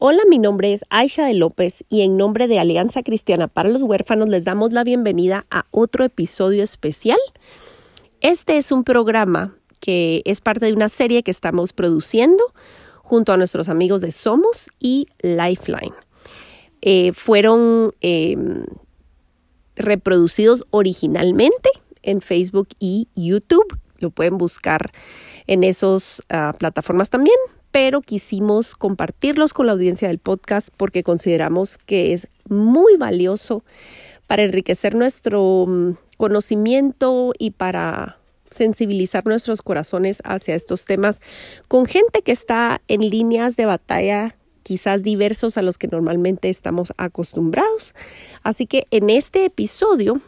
Hola, mi nombre es Aisha de López y en nombre de Alianza Cristiana para los Huérfanos les damos la bienvenida a otro episodio especial. Este es un programa que es parte de una serie que estamos produciendo junto a nuestros amigos de Somos y Lifeline. Eh, fueron em, reproducidos originalmente en Facebook y YouTube. Lo pueden buscar en esas ah, plataformas también, pero quisimos compartirlos con la audiencia del podcast porque consideramos que es muy valioso para enriquecer nuestro mm, conocimiento y para sensibilizar nuestros corazones hacia estos temas con gente que está en líneas de batalla quizás diversos a los que normalmente estamos acostumbrados. Así que en este episodio,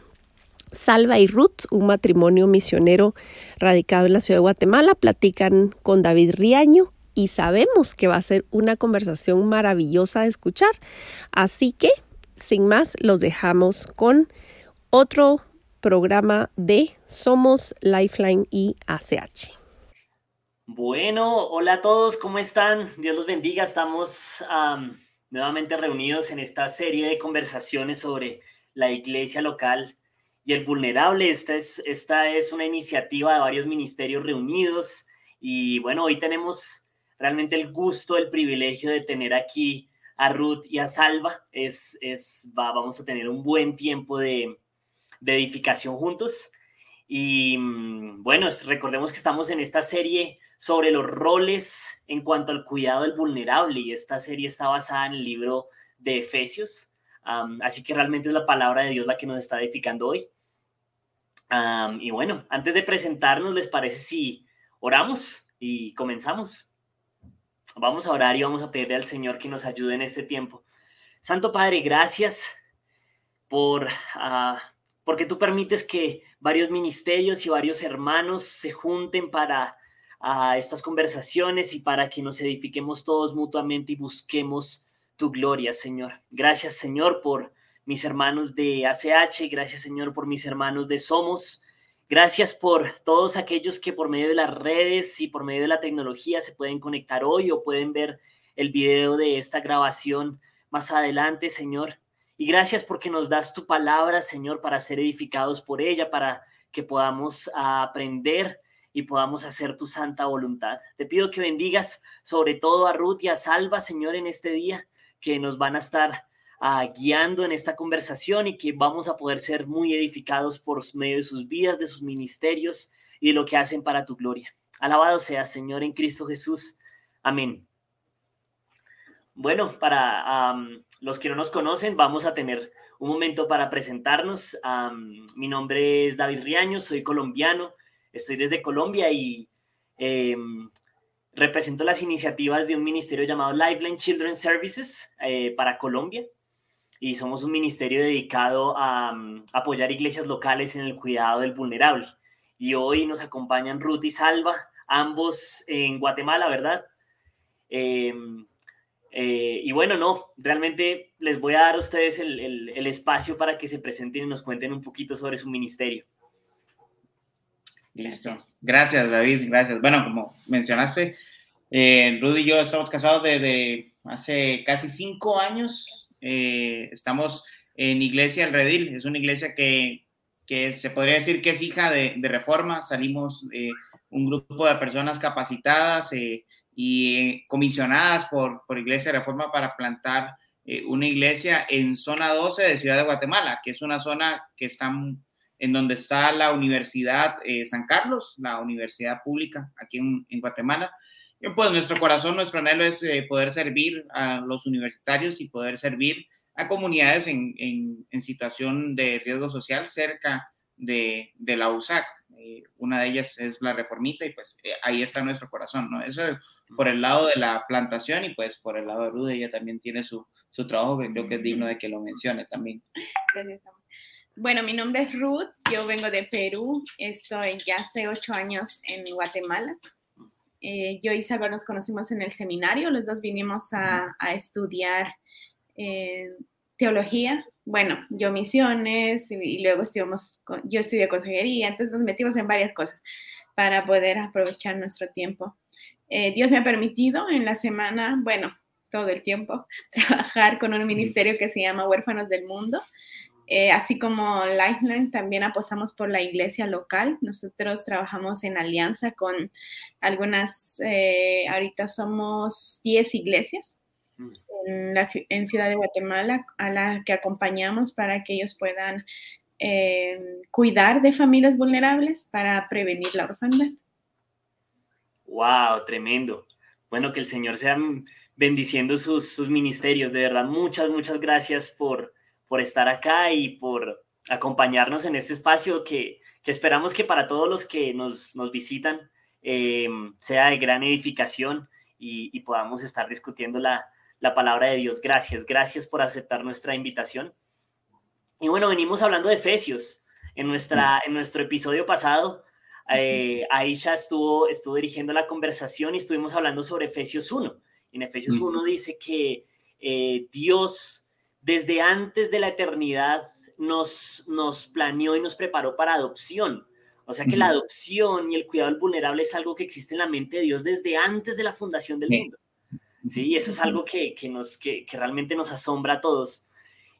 Salva y Ruth, un matrimonio misionero radicado en la ciudad de Guatemala, platican con David Riaño y sabemos que va a ser una conversación maravillosa de escuchar. Así que, sin más, los dejamos con otro programa de Somos Lifeline y ACH. Bueno, hola a todos, ¿cómo están? Dios los bendiga. Estamos nuevamente reunidos en esta serie de conversaciones sobre la iglesia local y el vulnerable. Esta es, esta es una iniciativa de varios ministerios reunidos y bueno, hoy tenemos realmente el gusto, el privilegio de tener aquí a Ruth y a Salva. Es, es, vamos a tener un buen tiempo de, edificación juntos. Y mm, bueno, recordemos que estamos en esta serie sobre los roles en cuanto al cuidado del vulnerable y esta serie está basada en el libro de Efesios. así que realmente es la palabra de Dios la que nos está edificando hoy. y bueno, antes de presentarnos, ¿les parece si oramos y comenzamos? Vamos a orar y vamos a pedirle al Señor que nos ayude en este tiempo. Santo Padre, gracias por ah, porque tú permites que varios ministerios y varios hermanos se junten para estas conversaciones y para que nos edifiquemos todos mutuamente y busquemos tu gloria, Señor. Gracias, Señor, por mis hermanos de ACH, gracias, Señor, por mis hermanos de Somos. Gracias por todos aquellos que por medio de las redes y por medio de la tecnología se pueden conectar hoy o pueden ver el video de esta grabación más adelante, Señor. Y gracias porque nos das tu palabra, Señor, para ser edificados por ella, para que podamos aprender y podamos hacer tu santa voluntad. Te pido que bendigas sobre todo a Ruth y a Salva, Señor, en este día, que nos van a estar ah, guiando en esta conversación y que vamos a poder ser muy edificados por medio de sus vidas, de sus ministerios y de lo que hacen para tu gloria. Alabado sea, Señor, en Cristo Jesús. Amén. Bueno, para los que no nos conocen, vamos a tener un momento para presentarnos. mi nombre es David Riaño, soy colombiano, estoy desde Colombia y em, represento las iniciativas de un ministerio llamado Lifeline Children's Services eh, para Colombia. Y somos un ministerio dedicado a apoyar iglesias locales en el cuidado del vulnerable. Y hoy nos acompañan Ruth y Salva, ambos en Guatemala, ¿verdad? Em, eh, y bueno, no, realmente les voy a dar a ustedes el, espacio para que se presenten y nos cuenten un poquito sobre su ministerio. Listo. Gracias, David. Gracias. Bueno, como mencionaste, eh, Rudy y yo estamos casados desde hace casi cinco años. Eh, estamos en Iglesia El Redil. Es una iglesia que, que se podría decir que es hija de, Reforma. Salimos un grupo de personas capacitadas. Eh, y eh, comisionadas por, por Iglesia Reforma para plantar eh, una iglesia en zona 12 de Ciudad de Guatemala, que es una zona que está en donde está la Universidad eh, San Carlos, la universidad pública aquí en Guatemala. Pues nuestro corazón, nuestro anhelo es poder servir a los universitarios y poder servir a comunidades en, situación de riesgo social cerca de, la USAC. Eh, una de ellas es la reformita y pues eh, ahí está nuestro corazón. Eso por el lado de la plantación y pues por el lado de Rude, ella también tiene su, su trabajo que creo que es digno de que lo mencione también. Gracias. Bueno, mi nombre es Ruth, yo vengo de Perú, estoy ya hace ocho años en Guatemala. Eh, yo y Salva nos conocimos en el seminario, los dos vinimos a, a estudiar teología, bueno, yo misiones y, luego estudiamos, yo estudié consejería, entonces nos metimos en varias cosas para poder aprovechar nuestro tiempo. Eh, Dios me ha permitido en la semana, bueno, todo el tiempo, trabajar con un ministerio que se llama Huérfanos del Mundo. Eh, así como Lifeline, también apostamos por la iglesia local. Nosotros trabajamos en alianza con algunas, eh, ahorita somos 10 iglesias en, la, en Ciudad de Guatemala a la que acompañamos para que ellos puedan eh, cuidar de familias vulnerables para prevenir la orfandad. ¡Wow! Tremendo. Bueno, que el Señor sea bendiciendo sus, sus ministerios. De verdad, muchas, muchas gracias por, por estar acá y por acompañarnos en este espacio que, que esperamos que para todos los que nos, nos visitan eh, sea de gran edificación y, y podamos estar discutiendo la, la palabra de Dios. Gracias, gracias por aceptar nuestra invitación. Y bueno, venimos hablando de Efesios. En, nuestra, en nuestro episodio pasado, eh, Aisha estuvo, estuvo dirigiendo la conversación y estuvimos hablando sobre Efesios 1. En Efesios 1 dice que eh, Dios desde antes de la eternidad nos, nos planeó y nos preparó para adopción. O sea que la adopción y el cuidado del vulnerable es algo que existe en la mente de Dios desde antes de la fundación del mundo. Sí, eso es algo que, nos, que, realmente nos asombra a todos.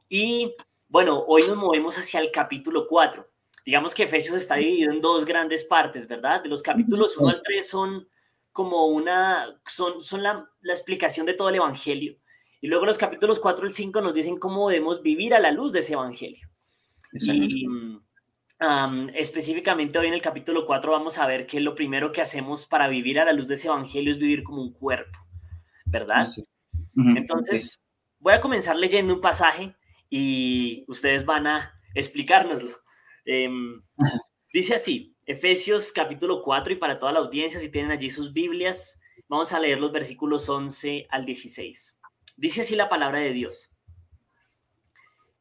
Y bueno, hoy nos movemos hacia el capítulo 4. Digamos que Efesios está dividido en dos grandes partes, ¿verdad? De los capítulos 1 al 3 son como una, son, son la, explicación de todo el Evangelio. Y luego los capítulos 4 al 5 nos dicen cómo debemos vivir a la luz de ese Evangelio. Y específicamente hoy en el capítulo 4 vamos a ver que lo primero que hacemos para vivir a la luz de ese Evangelio es vivir como un cuerpo. ¿verdad? Entonces, voy a comenzar leyendo un pasaje y ustedes van a explicárnoslo. Em, dice así, Efesios capítulo 4 y para toda la audiencia, si tienen allí sus Biblias, vamos a leer los versículos 11 al 16. Dice así la palabra de Dios.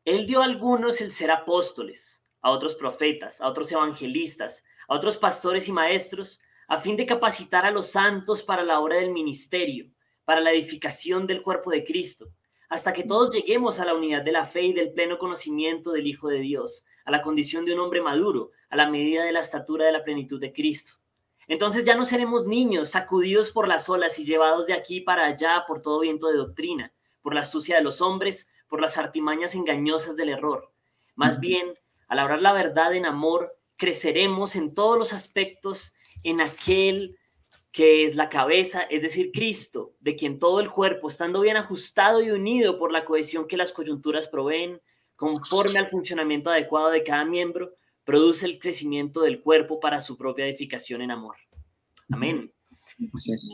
Él dio a algunos el ser apóstoles, a otros profetas, a otros evangelistas, a otros pastores y maestros, a fin de capacitar a los santos para la obra del ministerio para la edificación del cuerpo de Cristo, hasta que todos lleguemos a la unidad de la fe y del pleno conocimiento del Hijo de Dios, a la condición de un hombre maduro, a la medida de la estatura de la plenitud de Cristo. Entonces ya no seremos niños, sacudidos por las olas y llevados de aquí para allá por todo viento de doctrina, por la astucia de los hombres, por las artimañas engañosas del error. Más bien, al hablar la verdad en amor, creceremos en todos los aspectos en aquel que es la cabeza, es decir, Cristo, de quien todo el cuerpo, estando bien ajustado y unido por la cohesión que las coyunturas proveen, conforme al funcionamiento adecuado de cada miembro, produce el crecimiento del cuerpo para su propia edificación en amor. Amén.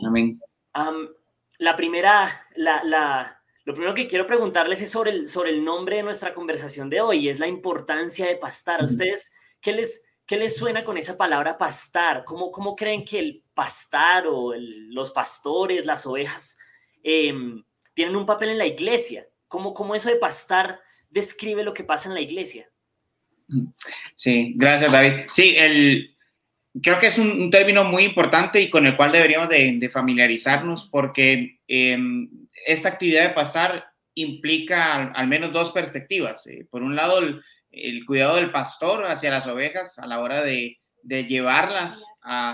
amén. la primera, la, la, lo primero que quiero preguntarles es sobre el, sobre el nombre de nuestra conversación de hoy, es la importancia de pastar. ¿A ustedes qué les, ¿Qué les suena con esa palabra pastar? ¿Cómo, cómo creen que el pastar o los pastores, las ovejas, em, tienen un papel en la iglesia? ¿Cómo, ¿Cómo eso de pastar describe lo que pasa en la iglesia? Sí, gracias David. Sí, el, creo que es un, término muy importante y con el cual deberíamos de, familiarizarnos porque em, esta actividad de pastar implica al, menos dos perspectivas. Eh, por un lado, el, cuidado del pastor hacia las ovejas a la hora de, llevarlas,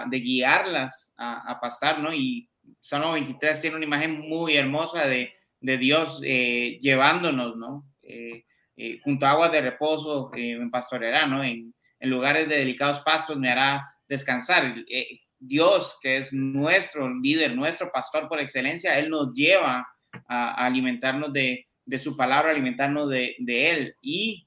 de guiarlas a, a, pastar, ¿no? Y Salmo 23 tiene una imagen muy hermosa de, de Dios eh, llevándonos, ¿no? Eh, eh, junto a aguas de reposo me pastoreará, ¿no? En, lugares de delicados pastos me hará descansar. Dios, que es nuestro líder, nuestro pastor por excelencia, Él nos lleva a, alimentarnos de, su palabra, alimentarnos de, Él. Y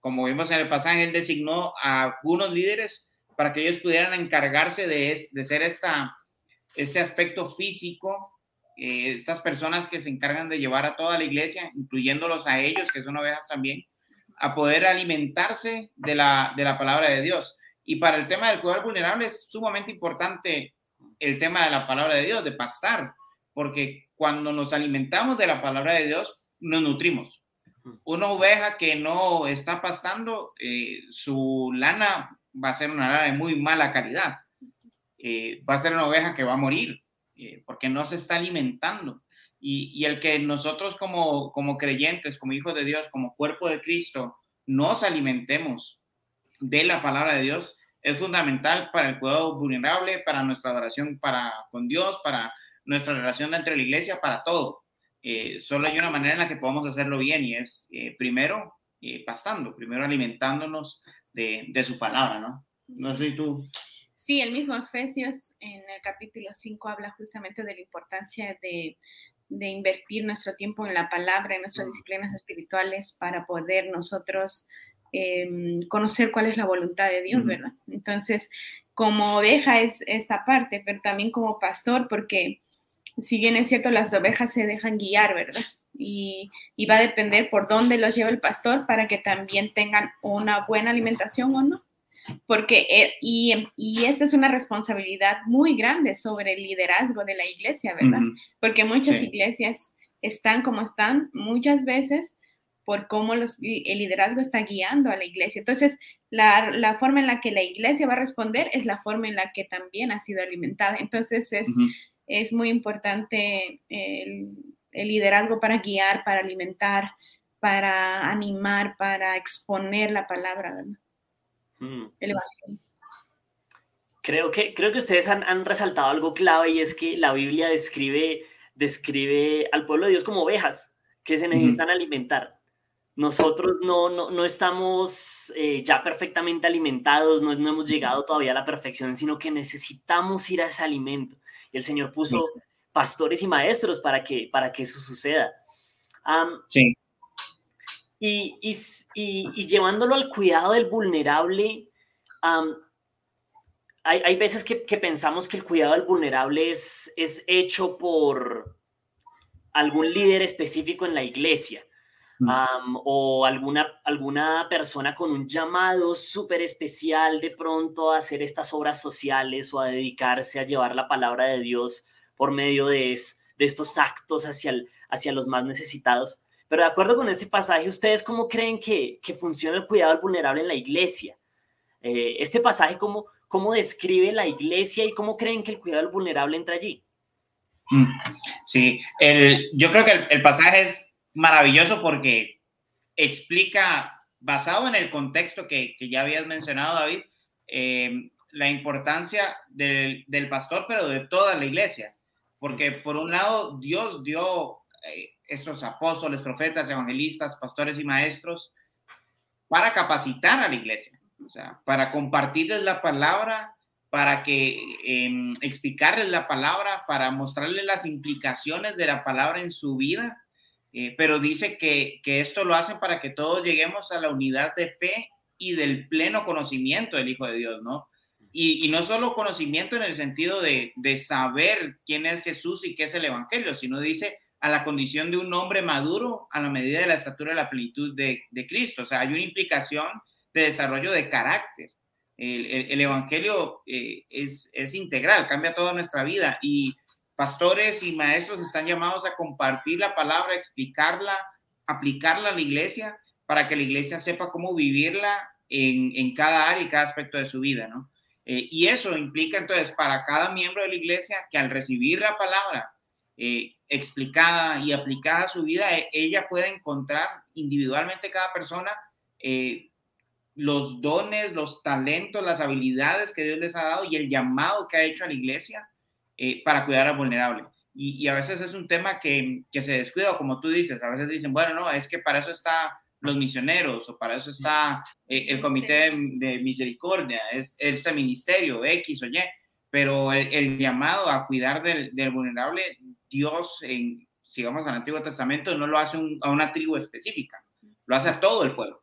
como vimos en el pasaje, él designó a algunos líderes para que ellos pudieran encargarse de, ser este aspecto físico, eh, estas personas que se encargan de llevar a toda la iglesia, incluyéndolos a ellos, que son ovejas también, a poder alimentarse de la, de la palabra de Dios. Y para el tema del cuidado vulnerable es sumamente importante el tema de la palabra de Dios, de pastar, porque cuando nos alimentamos de la palabra de Dios, nos nutrimos. Una oveja que no está pastando, eh, su lana va a ser una lana de muy mala calidad. Eh, va a ser una oveja que va a morir eh, porque no se está alimentando. Y, el que nosotros como, como creyentes, como hijos de Dios, como cuerpo de Cristo, nos alimentemos de la palabra de Dios es fundamental para el cuidado vulnerable, para nuestra adoración para, con Dios, para nuestra relación entre la iglesia, para todo. Eh, solo hay una manera en la que podemos hacerlo bien y es primero pastando, primero alimentándonos de, de, su palabra, ¿no? No sé tú Sí, el mismo Efesios en el capítulo 5 habla justamente de la importancia de, de invertir nuestro tiempo en la palabra, en nuestras disciplinas espirituales para poder nosotros eh, conocer cuál es la voluntad de Dios, ¿verdad? Entonces, como oveja es esta parte, pero también como pastor, porque si bien es cierto, las ovejas se dejan guiar, ¿verdad? Y, y, va a depender por dónde los lleva el pastor para que también tengan una buena alimentación o no porque eh, y, y, esta es una responsabilidad muy grande sobre el liderazgo de la iglesia, ¿verdad? Porque muchas iglesias están como están muchas veces por cómo los, el liderazgo está guiando a la iglesia. Entonces, la, la, forma en la que la iglesia va a responder es la forma en la que también ha sido alimentada. Entonces, es, es muy importante el, el liderazgo para guiar, para alimentar, para animar, para exponer la palabra, ¿verdad? Mm. Creo que, creo que ustedes han, han, resaltado algo clave y es que la Biblia describe, describe al pueblo de Dios como ovejas que se necesitan alimentar. Nosotros no, no, no estamos eh, ya perfectamente alimentados, no, no, hemos llegado todavía a la perfección, sino que necesitamos ir a ese alimento. Y el Señor puso pastores y maestros para que, para que eso suceda. sí. Y, y, y, llevándolo al cuidado del vulnerable, hay, hay, veces que, que, pensamos que el cuidado del vulnerable es, es hecho por algún líder específico en la iglesia. Um, o alguna, alguna persona con un llamado súper especial de pronto a hacer estas obras sociales o a dedicarse a llevar la palabra de Dios por medio de, de estos actos hacia, el, hacia los más necesitados. Pero de acuerdo con este pasaje, ¿ustedes cómo creen que, que funciona el cuidado del vulnerable en la iglesia? Eh, este pasaje, ¿cómo, ¿cómo describe la iglesia y cómo creen que el cuidado del vulnerable entra allí? Mm, sí, el, yo creo que el, pasaje es maravilloso porque explica, basado en el contexto que, que ya habías mencionado, David, eh, la importancia del, del, pastor, pero de toda la iglesia. Porque por un lado, Dios dio eh, estos apóstoles, profetas, evangelistas, pastores y maestros para capacitar a la iglesia, o sea, para compartirles la palabra, para que em, explicarles la palabra, para mostrarles las implicaciones de la palabra en su vida, eh, pero dice que, que, esto lo hacen para que todos lleguemos a la unidad de fe y del pleno conocimiento del Hijo de Dios, ¿no? Y, y no solo conocimiento en el sentido de, de saber quién es Jesús y qué es el Evangelio, sino dice a la condición de un hombre maduro a la medida de la estatura de la plenitud de, Cristo. O sea, hay una implicación de desarrollo de carácter. El, el, Evangelio eh, es, integral, cambia toda nuestra vida y pastores y maestros están llamados a compartir la palabra, explicarla, aplicarla a la iglesia para que la iglesia sepa cómo vivirla en, en cada área y cada aspecto de su vida, ¿no? Eh, y eso implica entonces para cada miembro de la iglesia que al recibir la palabra eh, explicada y aplicada a su vida, e, ella puede encontrar individualmente cada persona eh, los dones, los talentos, las habilidades que Dios les ha dado y el llamado que ha hecho a la iglesia eh, para cuidar al vulnerable. Y, a veces es un tema que, que, se descuida, como tú dices, a veces dicen, bueno, no, es que para eso está los misioneros o para eso está el comité de, misericordia, es este ministerio X o Y, pero el, llamado a cuidar del, del vulnerable Dios, en, sigamos al Antiguo Testamento, no lo hace a una tribu específica, lo hace a todo el pueblo.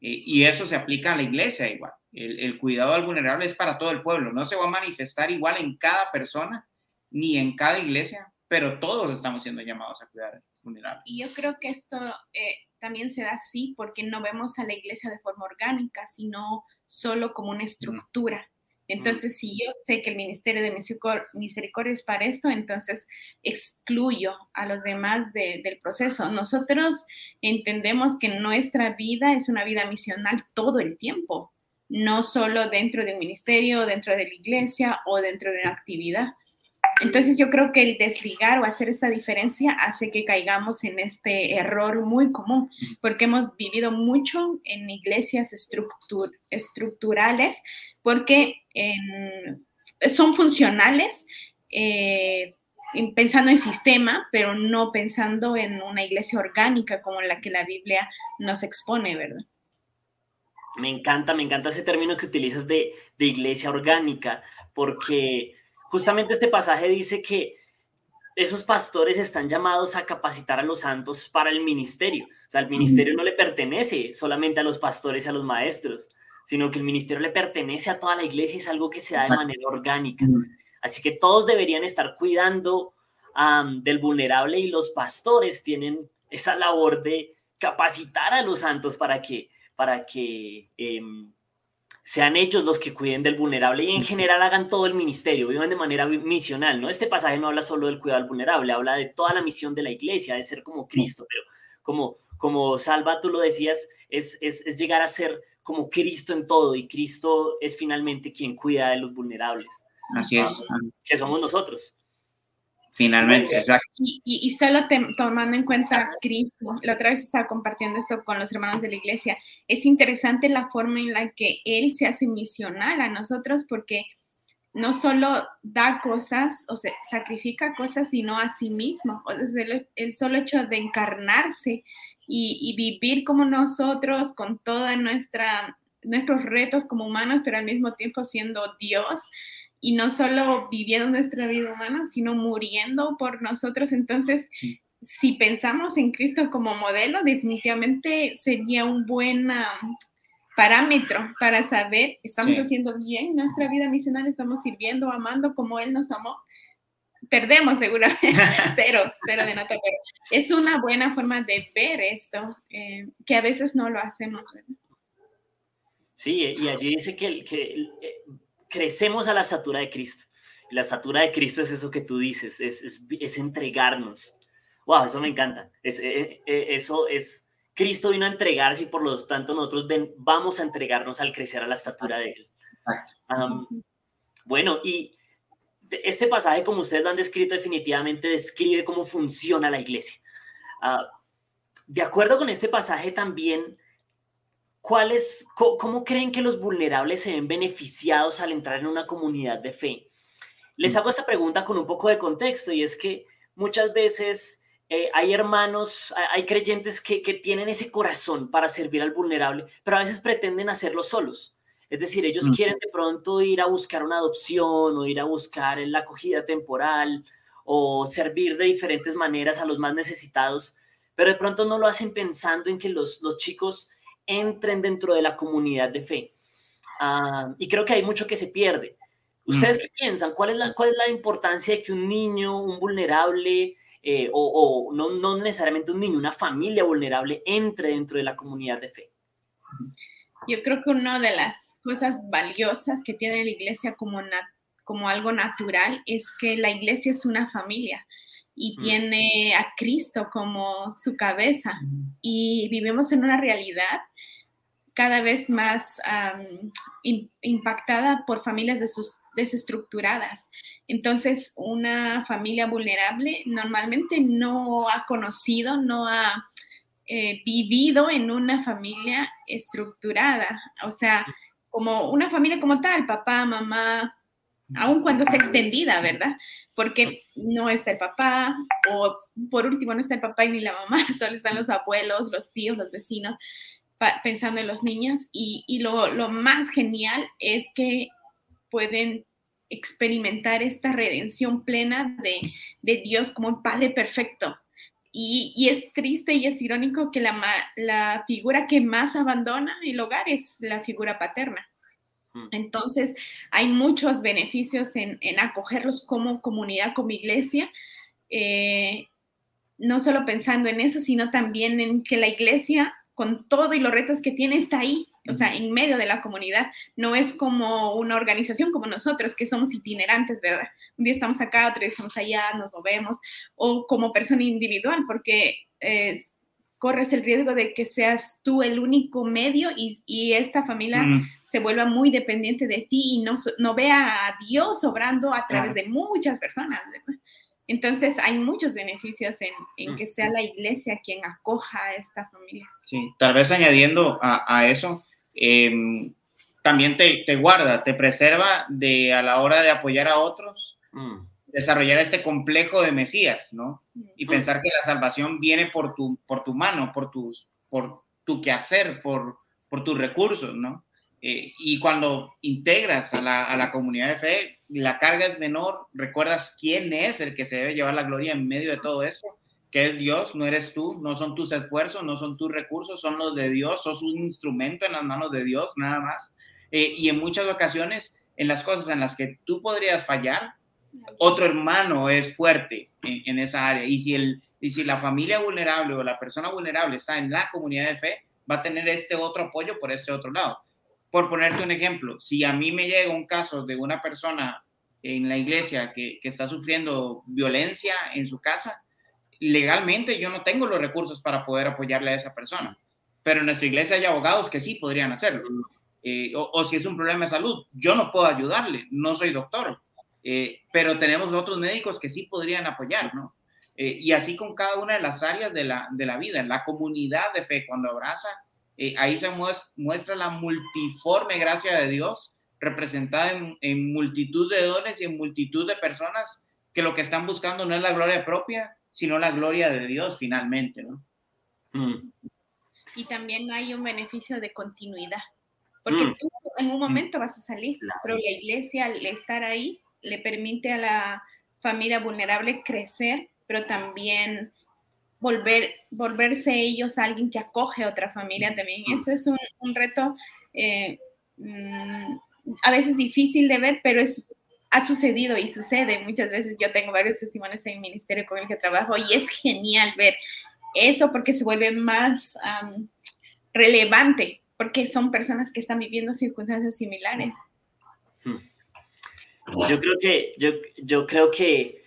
Eh, y eso se aplica a la iglesia igual. El, cuidado al vulnerable es para todo el pueblo. No se va a manifestar igual en cada persona ni en cada iglesia, pero todos estamos siendo llamados a cuidar al vulnerable. Y yo creo que esto eh, también se da así porque no vemos a la iglesia de forma orgánica, sino solo como una estructura. Entonces, si yo sé que el Ministerio de Misericordia es para esto, entonces excluyo a los demás del proceso. Nosotros entendemos que nuestra vida es una vida misional todo el tiempo, no solo dentro de un ministerio, dentro de la iglesia o dentro de una actividad. Entonces yo creo que el desligar o hacer esta diferencia hace que caigamos en este error muy común, porque hemos vivido mucho en iglesias estructurales, porque son funcionales, eh, pensando en sistema, pero no pensando en una iglesia orgánica como la que la Biblia nos expone, ¿verdad? Me encanta, me encanta ese término que utilizas de iglesia orgánica, porque justamente este pasaje dice que esos pastores están llamados a capacitar a los santos para el ministerio. O sea, el ministerio no le pertenece solamente a los pastores y a los maestros, sino que el ministerio le pertenece a toda la iglesia y es algo que se da de manera orgánica. Así que todos deberían estar cuidando del vulnerable y los pastores tienen esa labor de capacitar a los santos para que, para que em, sean ellos los que cuiden del vulnerable y en general hagan todo el ministerio, vivan de manera misional, ¿no? Este pasaje no habla solo del cuidado del vulnerable, habla de toda la misión de la iglesia, de ser como Cristo, pero como, como Salva, tú lo decías, es, es, es llegar a ser como Cristo en todo y Cristo es finalmente quien cuida de los vulnerables. Así es. Que somos nosotros. Finalmente, exacto. Y, solo tomando en cuenta Cristo, la otra vez estaba compartiendo esto con los hermanos de la iglesia, es interesante la forma en la que Él se hace misional a nosotros porque no solo da cosas, o sea, sacrifica cosas, sino a sí mismo. O sea, el, solo hecho de encarnarse y, y vivir como nosotros con toda nuestra nuestros retos como humanos, pero al mismo tiempo siendo Dios, y no solo viviendo nuestra vida humana, sino muriendo por nosotros. Entonces, si pensamos en Cristo como modelo, definitivamente sería un buen parámetro para saber, estamos haciendo bien nuestra vida misional, estamos sirviendo, amando como Él nos amó. Perdemos seguramente, cero, cero de nota, pero es una buena forma de ver esto, eh, que a veces no lo hacemos, ¿verdad? Sí, y allí dice que, que crecemos a la estatura de Cristo. La estatura de Cristo es eso que tú dices, es, es, es entregarnos. Wow, eso me encanta. Es, eh, eh, eso es, Cristo vino a entregarse y por lo tanto nosotros ven, vamos a entregarnos al crecer a la estatura de Él. bueno, y este pasaje, como ustedes lo han descrito, definitivamente describe cómo funciona la iglesia. Ah, de acuerdo con este pasaje también ¿Cuáles, ¿Cómo creen que los vulnerables se ven beneficiados al entrar en una comunidad de fe? Les hago esta pregunta con un poco de contexto y es que muchas veces eh, hay hermanos, hay creyentes que, tienen ese corazón para servir al vulnerable, pero a veces pretenden hacerlo solos. Es decir, ellos quieren de pronto ir a buscar una adopción o ir a buscar la acogida temporal o servir de diferentes maneras a los más necesitados, pero de pronto no lo hacen pensando en que los, los chicos entren dentro de la comunidad de fe. Ah, y creo que hay mucho que se pierde. ¿Ustedes mm. qué piensan? ¿Cuál es, la, ¿Cuál es la importancia de que un niño, un vulnerable, eh, o, no, no, necesariamente un niño, una familia vulnerable, entre dentro de la comunidad de fe? Yo creo que una de las cosas valiosas que tiene la iglesia como, como algo natural es que la iglesia es una familia y mm. tiene a Cristo como su cabeza. Mm. Y vivimos en una realidad cada vez más impactada por familias desestructuradas. Entonces, una familia vulnerable normalmente no ha conocido, no ha eh, vivido en una familia estructurada, o sea, como una familia como tal, papá, mamá, aun cuando sea extendida, ¿verdad? Porque no está el papá, o por último no está el papá y ni la mamá, solo están los abuelos, los tíos, los vecinos pensando en los niños y, lo, más genial es que pueden experimentar esta redención plena de, Dios como un Padre perfecto. Y, es triste y es irónico que la, la, figura que más abandona el hogar es la figura paterna. Mm. Entonces, hay muchos beneficios en, en acogerlos como comunidad, como iglesia, eh, no solo pensando en eso, sino también en que la iglesia, con todo y los retos que tiene, está ahí, o sea, en medio de la comunidad. No es como una organización como nosotros, que somos itinerantes, ¿verdad? Un día estamos acá, otro día estamos allá, nos movemos, o como persona individual, porque corres el riesgo de que seas tú el único medio y, esta familia se vuelva muy dependiente de ti y no, no vea a Dios obrando a través de muchas personas. ¿verdad? Entonces hay muchos beneficios en, que sea la iglesia quien acoja a esta familia. Sí, tal vez añadiendo a, eso, em, también te, guarda, te preserva de a la hora de apoyar a otros, mm. desarrollar este complejo de Mesías, ¿no? Y mm. pensar que la salvación viene por tu, por tu mano, por, tus, por tu quehacer, por, por tus recursos, ¿no? Eh, y cuando integras a la, a la, comunidad de fe, la carga es menor, recuerdas quién es el que se debe llevar la gloria en medio de todo esto, que es Dios, no eres tú, no son tus esfuerzos, no son tus recursos, son los de Dios, sos un instrumento en las manos de Dios, nada más. Eh, y en muchas ocasiones, en las cosas en las que tú podrías fallar, otro hermano es fuerte en, en esa área. Y si, el, y si la familia vulnerable o la persona vulnerable está en la comunidad de fe, va a tener este otro apoyo por este otro lado por ponerte un ejemplo, si a mí me llega un caso de una persona en la iglesia que, está sufriendo violencia en su casa, legalmente yo no tengo los recursos para poder apoyarle a esa persona. Pero en nuestra iglesia hay abogados que sí podrían hacerlo. Eh, o, si es un problema de salud, yo no puedo ayudarle, no soy doctor. Eh, pero tenemos otros médicos que sí podrían apoyar, ¿no? Eh, y así con cada una de las áreas de la, de la vida, la comunidad de fe, cuando abraza eh, ahí se muestra la multiforme gracia de Dios representada en, multitud de dones y en multitud de personas que lo que están buscando no es la gloria propia, sino la gloria de Dios finalmente, ¿no? Mm. Y también hay un beneficio de continuidad, porque mm. tú en un momento vas a salir, pero la iglesia al estar ahí le permite a la familia vulnerable crecer, pero también volver, volverse ellos alguien que acoge a otra familia también. Eso es un, reto eh, mm, a veces difícil de ver, pero es, ha sucedido y sucede muchas veces. Yo tengo varios testimonios en el ministerio con el que trabajo y es genial ver eso porque se vuelve más relevante, porque son personas que están viviendo circunstancias similares. Hmm. Yo creo que, yo, yo creo que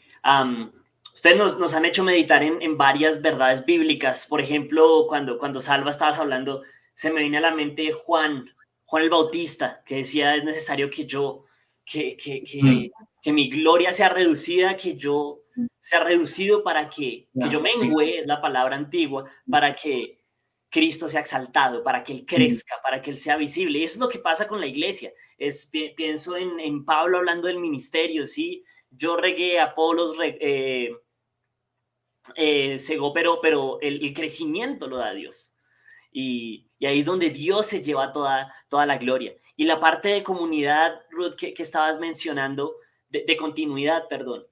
Ustedes nos, han hecho meditar en, varias verdades bíblicas. Por ejemplo, cuando, cuando Salva estabas hablando, se me viene a la mente Juan, Juan el Bautista, que decía, es necesario que yo, que, que, que, mm. mi gloria sea reducida, que yo sea reducido para que, que yo mengüe, es la palabra antigua, para que Cristo sea exaltado, para que Él crezca, para que Él sea visible. Y eso es lo que pasa con la iglesia. Es, pienso en, en Pablo hablando del ministerio, ¿sí? Yo regué, a Apolos eh, eh, cegó, pero, pero el, crecimiento lo da Dios. Y, ahí es donde Dios se lleva toda, toda la gloria. Y la parte de comunidad, Ruth, que, estabas mencionando, de, continuidad, perdón,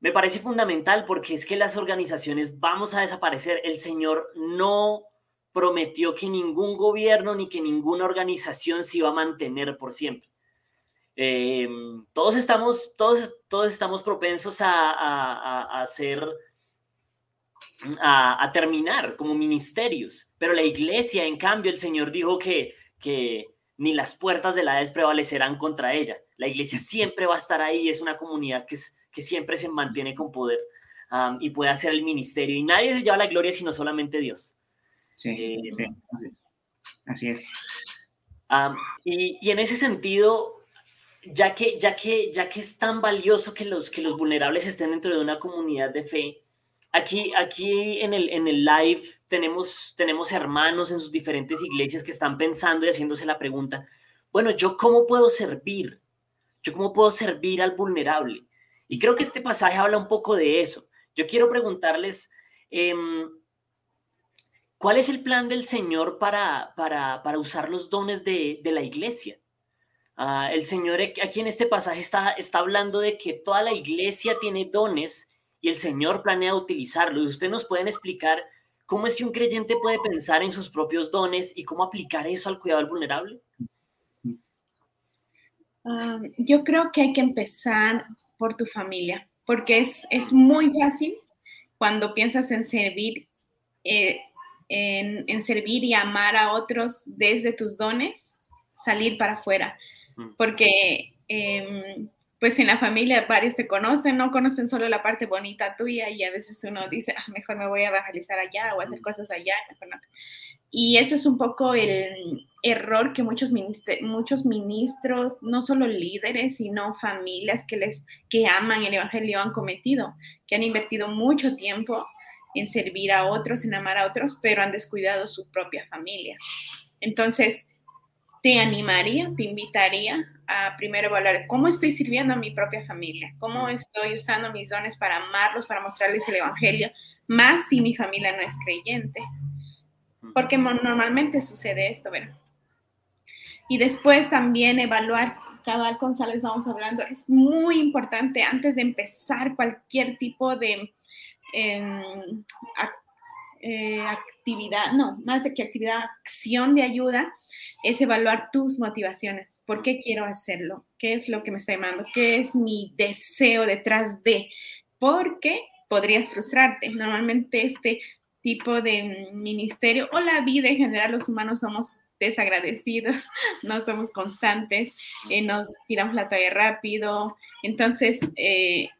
me parece fundamental porque es que las organizaciones vamos a desaparecer. El Señor no prometió que ningún gobierno ni que ninguna organización se iba a mantener por siempre. Eh, todos, estamos, todos, todos estamos propensos a, a, a terminar como ministerios. Pero la iglesia, en cambio, el Señor dijo que, que ni las puertas de la Hades prevalecerán contra ella. La iglesia siempre va a estar ahí, es una comunidad que, que siempre se mantiene con poder y puede hacer el ministerio. Y nadie se lleva la gloria sino solamente Dios. Sí, eh, así es. y, y, en ese sentido, ya que, ya, que, ya que es tan valioso que los, que los vulnerables estén dentro de una comunidad de fe, Aquí, aquí en, el, en el live tenemos, tenemos hermanos en sus diferentes iglesias que están pensando y haciéndose la pregunta, bueno, ¿yo cómo puedo servir? ¿Yo cómo puedo servir al vulnerable? Y creo que este pasaje habla un poco de eso. Yo quiero preguntarles, em, ¿cuál es el plan del Señor para, para, para usar los dones de, de la iglesia? Ah, el Señor aquí en este pasaje está, está hablando de que toda la iglesia tiene dones y el Señor planea utilizarlo. ¿Y usted nos pueden explicar cómo es que un creyente puede pensar en sus propios dones y cómo aplicar eso al cuidado del vulnerable? yo creo que hay que empezar por tu familia, porque es, es muy fácil cuando piensas en servir, eh, en, servir y amar a otros desde tus dones, salir para afuera. Porque em, pues en la familia varios te conocen, no conocen solo la parte bonita tuya y a veces uno dice, ah, mejor me voy a evangelizar allá o hacer cosas allá. Y eso es un poco el error que muchos, muchos ministros, no solo líderes, sino familias que, les, que aman el Evangelio han cometido, que han invertido mucho tiempo en servir a otros, en amar a otros, pero han descuidado su propia familia. Entonces, te animaría, te invitaría a primero evaluar cómo estoy sirviendo a mi propia familia, cómo estoy usando mis dones para amarlos, para mostrarles el Evangelio, más si mi familia no es creyente. Porque normalmente sucede esto, ¿verdad? Y después también evaluar, cada Gonzalo estamos hablando, es muy importante antes de empezar cualquier tipo de em, eh, actividad, no, más de que actividad, acción de ayuda, es evaluar tus motivaciones. ¿Por qué quiero hacerlo? ¿Qué es lo que me está llamando? ¿Qué es mi deseo detrás de? Porque podrías frustrarte. Normalmente este tipo de ministerio o la vida en general, los humanos somos desagradecidos, no somos constantes, eh, nos tiramos la toalla rápido. Entonces, eh,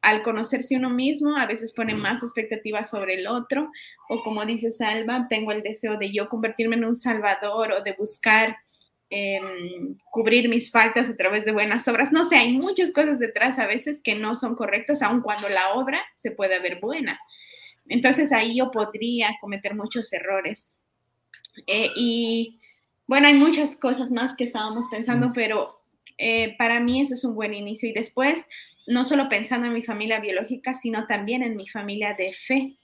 al conocerse uno mismo, a veces pone más expectativas sobre el otro, o como dice Salva, tengo el deseo de yo convertirme en un salvador o de buscar em, cubrir mis faltas a través de buenas obras. No sé, hay muchas cosas detrás a veces que no son correctas, aun cuando la obra se puede ver buena. Entonces ahí yo podría cometer muchos errores. Eh, y bueno, hay muchas cosas más que estábamos pensando, pero eh, para mí eso es un buen inicio. Y después no solo pensando en mi familia biológica, sino también en mi familia de fe,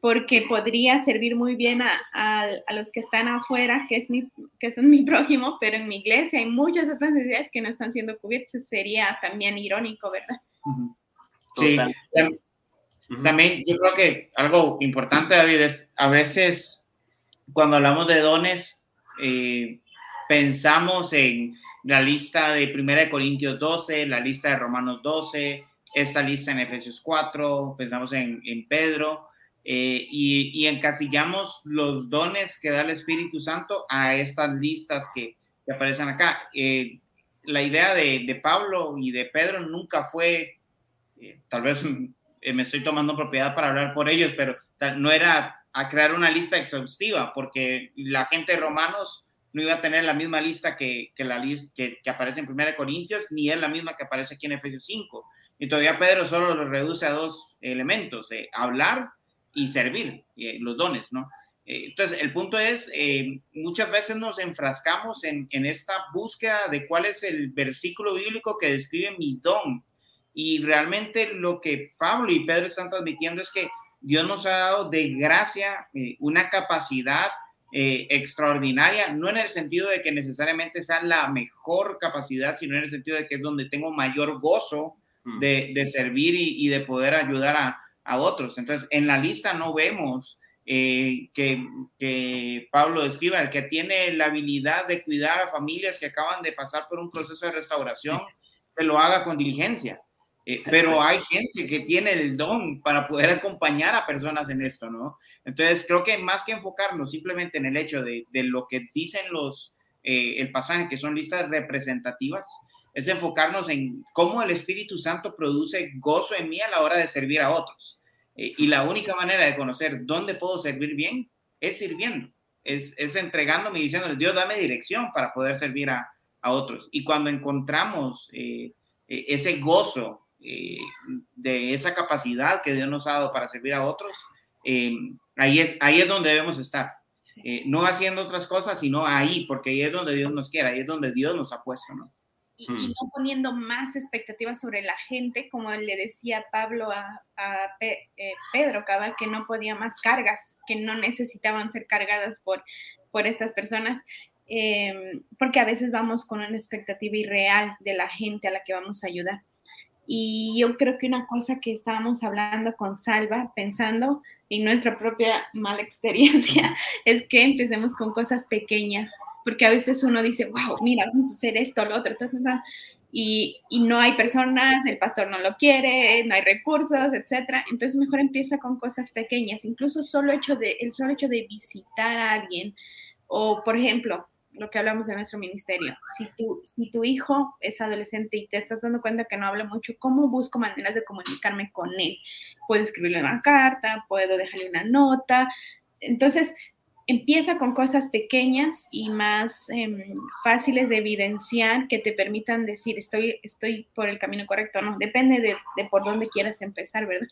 porque podría servir muy bien a, los que están afuera, que, es mi, que son mi prójimo, pero en mi iglesia hay muchas otras necesidades que no están siendo cubiertas. Sería también irónico, ¿verdad? Sí, también yo creo que algo importante, David, es a veces cuando hablamos de dones, eh, pensamos en la lista de 1 Corintios 12, la lista de Romanos 12, esta lista en Efesios 4, pensamos en, en Pedro, eh, y, y, encasillamos los dones que da el Espíritu Santo a estas listas que, que aparecen acá. Eh, la idea de, de, Pablo y de Pedro nunca fue, eh, tal vez me estoy tomando propiedad para hablar por ellos, pero no era a crear una lista exhaustiva, porque la gente de Romanos no iba a tener la misma lista que, que la lista que, aparece en 1 Corintios, ni es la misma que aparece aquí en Efesios 5. Y todavía Pedro solo lo reduce a dos elementos, eh, hablar y servir, eh, los dones, ¿no? Eh, entonces, el punto es, eh, muchas veces nos enfrascamos en, en, esta búsqueda de cuál es el versículo bíblico que describe mi don. Y realmente lo que Pablo y Pedro están transmitiendo es que Dios nos ha dado de gracia una capacidad eh, extraordinaria, no en el sentido de que necesariamente sea la mejor capacidad, sino en el sentido de que es donde tengo mayor gozo mm. de, de servir y, y, de poder ayudar a, a, otros. Entonces, en la lista no vemos eh, que, que, Pablo describa, el que tiene la habilidad de cuidar a familias que acaban de pasar por un proceso de restauración, que lo haga con diligencia. Eh, pero hay gente que tiene el don para poder acompañar a personas en esto, ¿no? Entonces, creo que más que enfocarnos simplemente en el hecho de, de lo que dicen los, eh, el pasaje, que son listas representativas, es enfocarnos en cómo el Espíritu Santo produce gozo en mí a la hora de servir a otros. Eh, y la única manera de conocer dónde puedo servir bien es sirviendo, es, es entregándome y diciéndole, Dios, dame dirección para poder servir a, a otros. Y cuando encontramos ese gozo eh, de esa capacidad que Dios nos ha dado para servir a otros, eh, ahí, es, ahí es donde debemos estar. Eh, no haciendo otras cosas, sino ahí, porque ahí es donde Dios nos quiere, ahí es donde Dios nos ha puesto, ¿no? Y, y, no poniendo más expectativas sobre la gente, como le decía Pablo a, a Pe, eh, Pedro Cabal, que no podía más cargas, que no necesitaban ser cargadas por, por estas personas, eh, porque a veces vamos con una expectativa irreal de la gente a la que vamos a ayudar. Y yo creo que una cosa que estábamos hablando con Salva, pensando en nuestra propia mala experiencia, es que empecemos con cosas pequeñas, porque a veces uno dice, wow, mira, vamos a hacer esto, lo otro, ta, y, y, no hay personas, el pastor no lo quiere, no hay recursos, etcétera. Entonces mejor empieza con cosas pequeñas, incluso solo hecho de, el solo hecho de visitar a alguien o, por ejemplo, lo que hablamos de nuestro ministerio. Si tu, si tu hijo es adolescente y te estás dando cuenta que no habla mucho, ¿cómo busco maneras de comunicarme con él? Puedo escribirle una carta, puedo dejarle una nota. Entonces, empieza con cosas pequeñas y más em, fáciles de evidenciar que te permitan decir, estoy, estoy por el camino correcto, ¿no? Depende de, de por dónde quieras empezar, ¿verdad?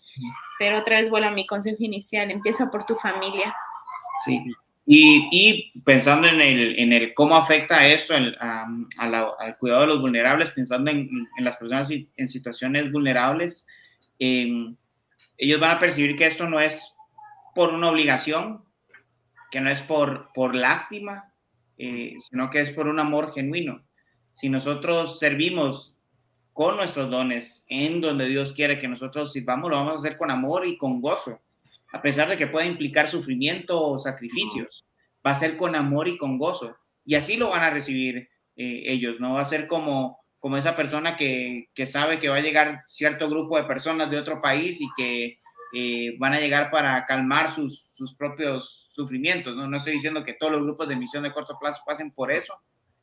Pero otra vez vuelvo a mi consejo inicial, empieza por tu familia. Sí, y, pensando en el, en el cómo afecta esto a, al cuidado de los vulnerables, pensando en, en las personas en situaciones vulnerables, eh, ellos van a percibir que esto no es por una obligación, que no es por, por lástima, eh, sino que es por un amor genuino. Si nosotros servimos con nuestros dones en donde Dios quiere que nosotros sirvamos, lo vamos a hacer con amor y con gozo a pesar de que pueda implicar sufrimiento o sacrificios, va a ser con amor y con gozo. Y así lo van a recibir eh, ellos, ¿no? Va a ser como, como esa persona que, que, sabe que va a llegar cierto grupo de personas de otro país y que eh, van a llegar para calmar sus, sus propios sufrimientos, ¿no? No estoy diciendo que todos los grupos de misión de corto plazo pasen por eso,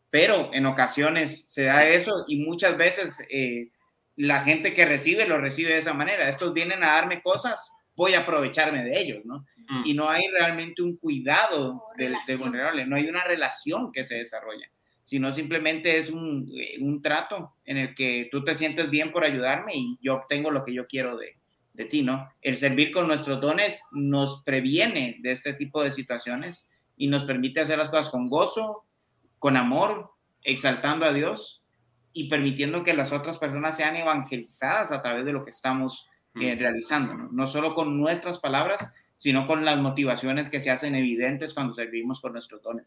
pero en ocasiones se da eso y muchas veces eh, la gente que recibe lo recibe de esa manera. Estos vienen a darme cosas voy a aprovecharme de ellos, ¿no? Mm. Y no hay realmente un cuidado del, vulnerable, no hay una relación que se desarrolla, sino simplemente es un, eh, un, trato en el que tú te sientes bien por ayudarme y yo obtengo lo que yo quiero de, de ti, ¿no? El servir con nuestros dones nos previene de este tipo de situaciones y nos permite hacer las cosas con gozo, con amor, exaltando a Dios y permitiendo que las otras personas sean evangelizadas a través de lo que estamos eh, realizando, ¿no? ¿no? solo con nuestras palabras, sino con las motivaciones que se hacen evidentes cuando servimos con nuestros dones.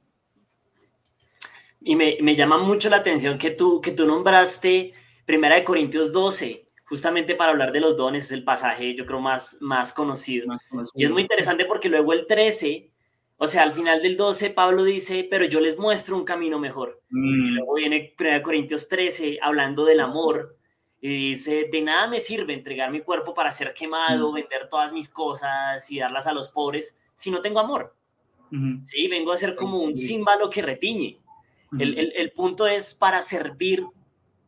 Y me, me, llama mucho la atención que tú, que tú nombraste Primera de Corintios 12, justamente para hablar de los dones, es el pasaje yo creo más, más, conocido. más conocido. Y es muy interesante porque luego el 13, o sea, al final del 12, Pablo dice, pero yo les muestro un camino mejor. Mm. Y luego viene Primera de Corintios 13 hablando del amor y dice, de nada me sirve entregar mi cuerpo para ser quemado, vender todas mis cosas y darlas a los pobres si no tengo amor. Sí, vengo a ser como un símbolo que retiñe. el, el, el, punto es para servir.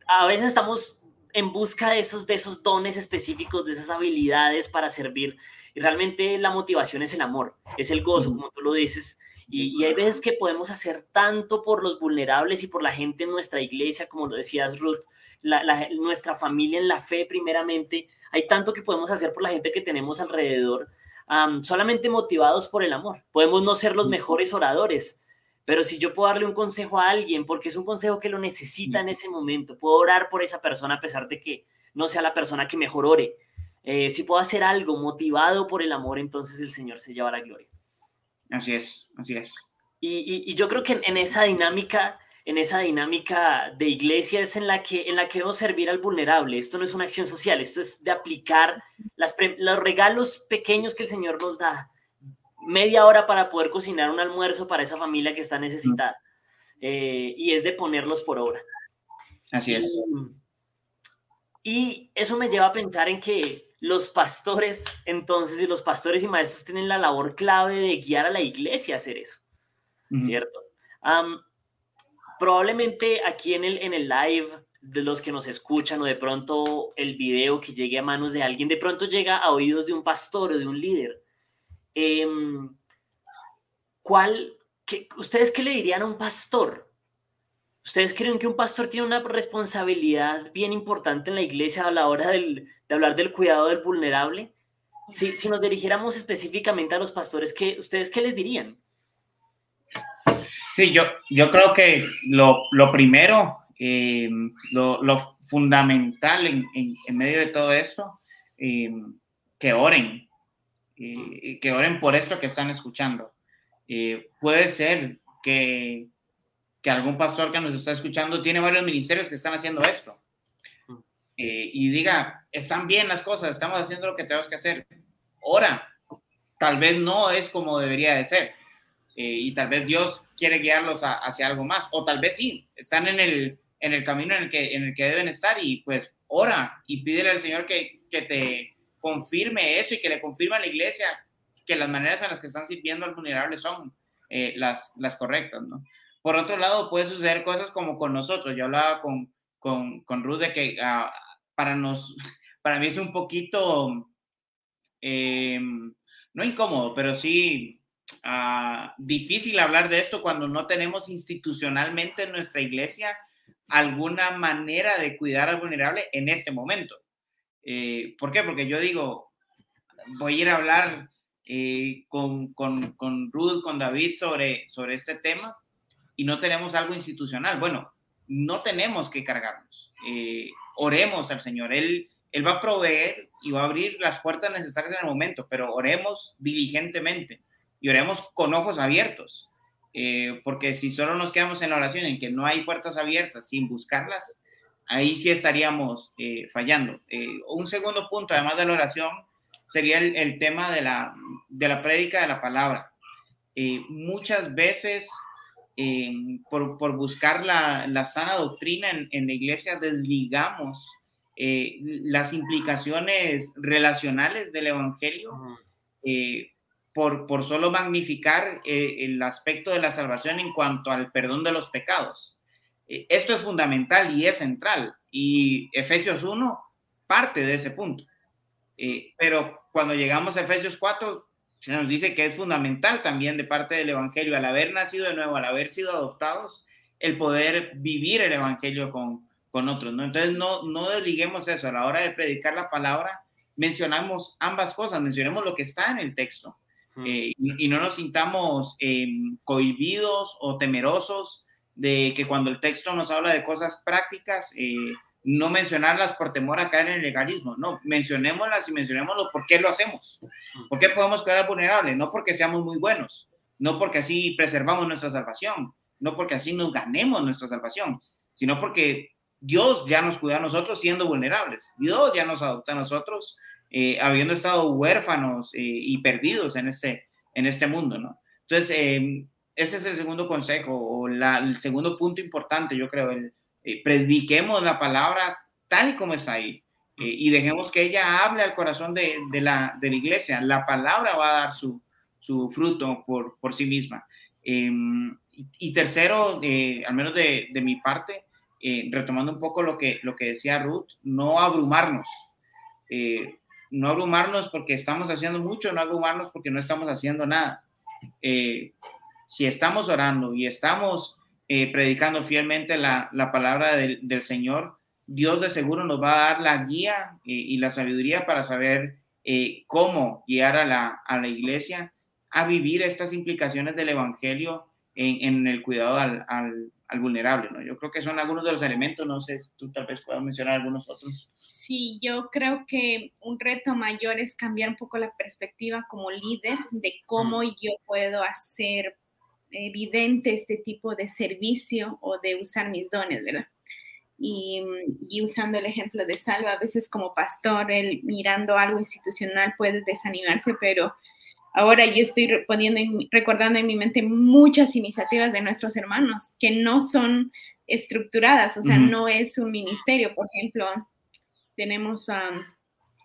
A veces estamos en busca de esos, de esos dones específicos, de esas habilidades para servir. Y realmente la motivación es el amor, es el gozo, como tú lo dices. Y, y, hay veces que podemos hacer tanto por los vulnerables y por la gente en nuestra iglesia, como lo decías Ruth, la, la, nuestra familia en la fe primeramente. Hay tanto que podemos hacer por la gente que tenemos alrededor, um, solamente motivados por el amor. Podemos no ser los mejores oradores, pero si yo puedo darle un consejo a alguien, porque es un consejo que lo necesita en ese momento, puedo orar por esa persona a pesar de que no sea la persona que mejor ore. Eh, si puedo hacer algo motivado por el amor, entonces el Señor se lleva la gloria. Así es, así es. Y, y, y yo creo que en, en, esa dinámica, en esa dinámica de iglesia es en la que en la que debemos servir al vulnerable. Esto no es una acción social, esto es de aplicar las, los regalos pequeños que el Señor nos da. Media hora para poder cocinar un almuerzo para esa familia que está necesitada. Eh, y es de ponerlos por obra. Así es. Y, y eso me lleva a pensar en que los pastores, entonces, y los pastores y maestros tienen la labor clave de guiar a la iglesia a hacer eso, uh -huh. ¿cierto? Um, probablemente aquí en el, en el live de los que nos escuchan o de pronto el video que llegue a manos de alguien, de pronto llega a oídos de un pastor o de un líder. Eh, ¿Cuál, qué, ustedes qué le dirían a un pastor? ¿Ustedes creen que un pastor tiene una responsabilidad bien importante en la iglesia a la hora del, de hablar del cuidado del vulnerable? Si, si, nos dirigiéramos específicamente a los pastores, ¿qué, ¿ustedes qué les dirían? Sí, yo, yo creo que lo, lo primero, eh, lo, lo, fundamental en, en, medio de todo esto, eh, que oren, eh, que oren por esto que están escuchando. Puede ser que que algún pastor que nos está escuchando tiene varios ministerios que están haciendo esto. Eh, y diga, están bien las cosas, estamos haciendo lo que tenemos que hacer. Ahora, tal vez no es como debería de ser. Eh, y tal vez Dios quiere guiarlos a, hacia algo más. O tal vez sí, están en el, en el camino en el que, en el que deben estar y pues ora y pídele al Señor que, que te confirme eso y que le confirme a la iglesia que las maneras en las que están sirviendo al vulnerable son eh, las, las correctas, ¿no? Por otro lado, puede suceder cosas como con nosotros. Yo hablaba con, con, con Ruth de que uh, para, nos, para mí es un poquito, eh, no incómodo, pero sí uh, difícil hablar de esto cuando no tenemos institucionalmente en nuestra iglesia alguna manera de cuidar al vulnerable en este momento. Eh, ¿Por qué? Porque yo digo, voy a ir a hablar eh, con, con, con, Ruth, con David sobre, sobre este tema y no tenemos algo institucional. Bueno, no tenemos que cargarnos. Eh, oremos al Señor. Él, él va a proveer y va a abrir las puertas necesarias en el momento, pero oremos diligentemente y oremos con ojos abiertos. Eh, porque si solo nos quedamos en la oración en que no hay puertas abiertas sin buscarlas, ahí sí estaríamos eh, fallando. un segundo punto, además de la oración, sería el, tema de la, de la prédica de la palabra. muchas veces por, por, buscar la, la sana doctrina en, en, la iglesia, desligamos eh, las implicaciones relacionales del Evangelio eh, por, por, solo magnificar eh, el aspecto de la salvación en cuanto al perdón de los pecados. esto es fundamental y es central, y Efesios 1 parte de ese punto. pero cuando llegamos a Efesios 4, se nos dice que es fundamental también de parte del Evangelio, al haber nacido de nuevo, al haber sido adoptados, el poder vivir el Evangelio con, con otros, ¿no? Entonces, no, no desliguemos eso. A la hora de predicar la palabra, mencionamos ambas cosas, mencionemos lo que está en el texto eh, y, y, no nos sintamos eh, cohibidos o temerosos de que cuando el texto nos habla de cosas prácticas, eh, no mencionarlas por temor a caer en el legalismo, no, mencionémoslas y mencionémoslo por qué lo hacemos, por qué podemos quedar vulnerables, no porque seamos muy buenos, no porque así preservamos nuestra salvación, no porque así nos ganemos nuestra salvación, sino porque Dios ya nos cuida a nosotros siendo vulnerables, Dios ya nos adopta a nosotros eh, habiendo estado huérfanos eh, y perdidos en este, en este mundo, ¿no? Entonces, eh, ese es el segundo consejo o la, el segundo punto importante, yo creo, el, eh, prediquemos la palabra tal y como está ahí eh, y dejemos que ella hable al corazón de, de, la, de, la, iglesia. La palabra va a dar su, su fruto por, por, sí misma. Eh, y, tercero, eh, al menos de, de mi parte, eh, retomando un poco lo que, lo que decía Ruth, no abrumarnos. no abrumarnos porque estamos haciendo mucho, no abrumarnos porque no estamos haciendo nada. si estamos orando y estamos eh, predicando fielmente la, la palabra del, del, Señor, Dios de seguro nos va a dar la guía eh, y la sabiduría para saber eh, cómo guiar a la, a la, iglesia a vivir estas implicaciones del Evangelio en, en el cuidado al, al, al, vulnerable. ¿no? Yo creo que son algunos de los elementos, no sé, tú tal vez puedas mencionar algunos otros. Sí, yo creo que un reto mayor es cambiar un poco la perspectiva como líder de cómo mm. yo puedo hacer evidente este tipo de servicio o de usar mis dones, ¿verdad? Y, y, usando el ejemplo de Salva, a veces como pastor, él mirando algo institucional puede desanimarse, pero ahora yo estoy poniendo en, recordando en mi mente muchas iniciativas de nuestros hermanos que no son estructuradas, o sea, uh -huh. no es un ministerio. Por ejemplo, tenemos um,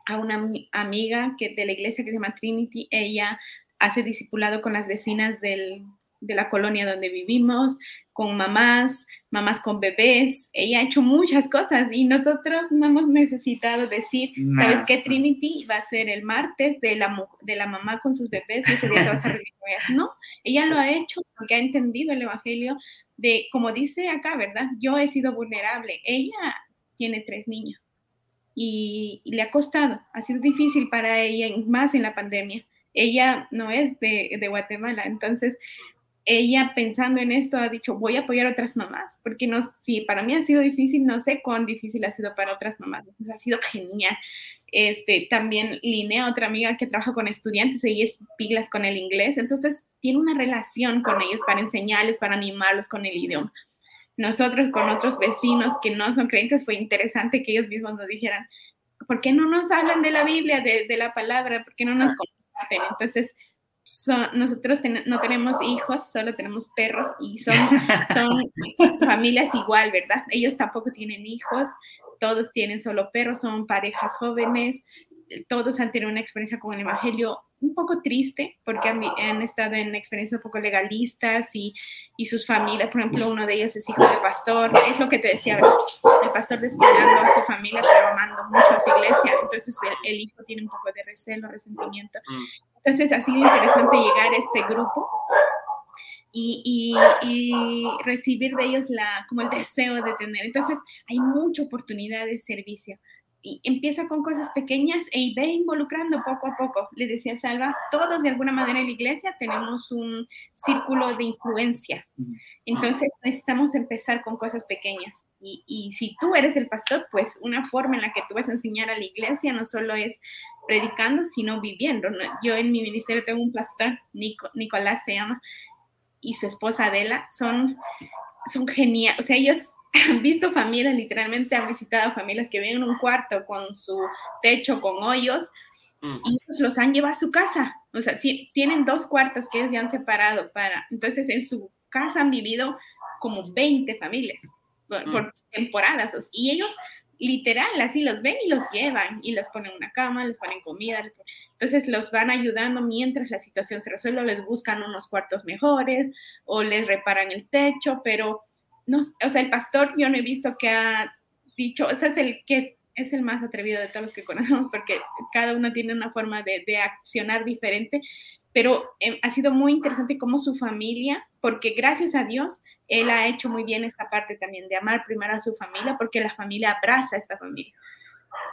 a una amiga que de la iglesia que se llama Trinity, ella hace discipulado con las vecinas del, de la colonia donde vivimos, con mamás, mamás con bebés. Ella ha hecho muchas cosas y nosotros no hemos necesitado decir, nah. ¿sabes qué? Trinity va a ser el martes de la, de la mamá con sus bebés y ese día te vas a reunir. No, ella lo ha hecho porque ha entendido el evangelio de, como dice acá, ¿verdad? Yo he sido vulnerable. Ella tiene tres niños y, y le ha costado, ha sido difícil para ella, más en la pandemia ella no es de, de, Guatemala, entonces ella pensando en esto ha dicho, voy a apoyar a otras mamás, porque no, si para mí ha sido difícil, no sé cuán difícil ha sido para otras mamás, entonces ha sido genial. Este, también Linea, otra amiga que trabaja con estudiantes, ella es pilas con el inglés, entonces tiene una relación con ellos para enseñarles, para animarlos con el idioma. Nosotros con otros vecinos que no son creyentes fue interesante que ellos mismos nos dijeran, ¿por qué no nos hablan de la Biblia, de, de la palabra? ¿Por qué no nos comparten? Entonces, nosotros no tenemos hijos, solo tenemos perros y son, son familias igual, ¿verdad? Ellos tampoco tienen hijos, todos tienen solo perros, son parejas jóvenes, todos han tenido una experiencia con el Evangelio un poco triste porque han, han estado en experiencias un poco legalistas y, y, sus familias, por ejemplo, uno de ellos es hijo del pastor, es lo que te decía, el pastor descuidando a su familia pero amando mucho a su iglesia, entonces el, el hijo tiene un poco de recelo, resentimiento. Mm. Entonces ha sido interesante llegar a este grupo y, y, y, recibir de ellos la, como el deseo de tener. Entonces hay mucha oportunidad de servicio y empieza con cosas pequeñas e ve involucrando poco a poco. Le decía Salva, todos de alguna manera en la iglesia tenemos un círculo de influencia. Entonces necesitamos empezar con cosas pequeñas. Y, y, si tú eres el pastor, pues una forma en la que tú vas a enseñar a la iglesia no solo es predicando, sino viviendo. Yo en mi ministerio tengo un pastor, Nicolás se llama, y su esposa Adela, son, son geniales. O sea, ellos han visto familias, literalmente han visitado familias que viven en un cuarto con su techo con hoyos y los han llevado a su casa. O sea, si tienen dos cuartos que ellos ya han separado para, entonces en su casa han vivido como 20 familias por, mm. temporadas. Y ellos literal, así los ven y los llevan y les ponen una cama, les ponen comida, entonces los van ayudando mientras la situación se resuelve, les buscan unos cuartos mejores o les reparan el techo, pero no, o sea, el pastor yo no he visto que ha dicho, ese es el que es el más atrevido de todos los que conocemos porque cada uno tiene una forma de, de accionar diferente, pero eh, ha sido muy interesante cómo su familia, porque gracias a Dios, él ha hecho muy bien esta parte también de amar primero a su familia, porque la familia abraza a esta familia.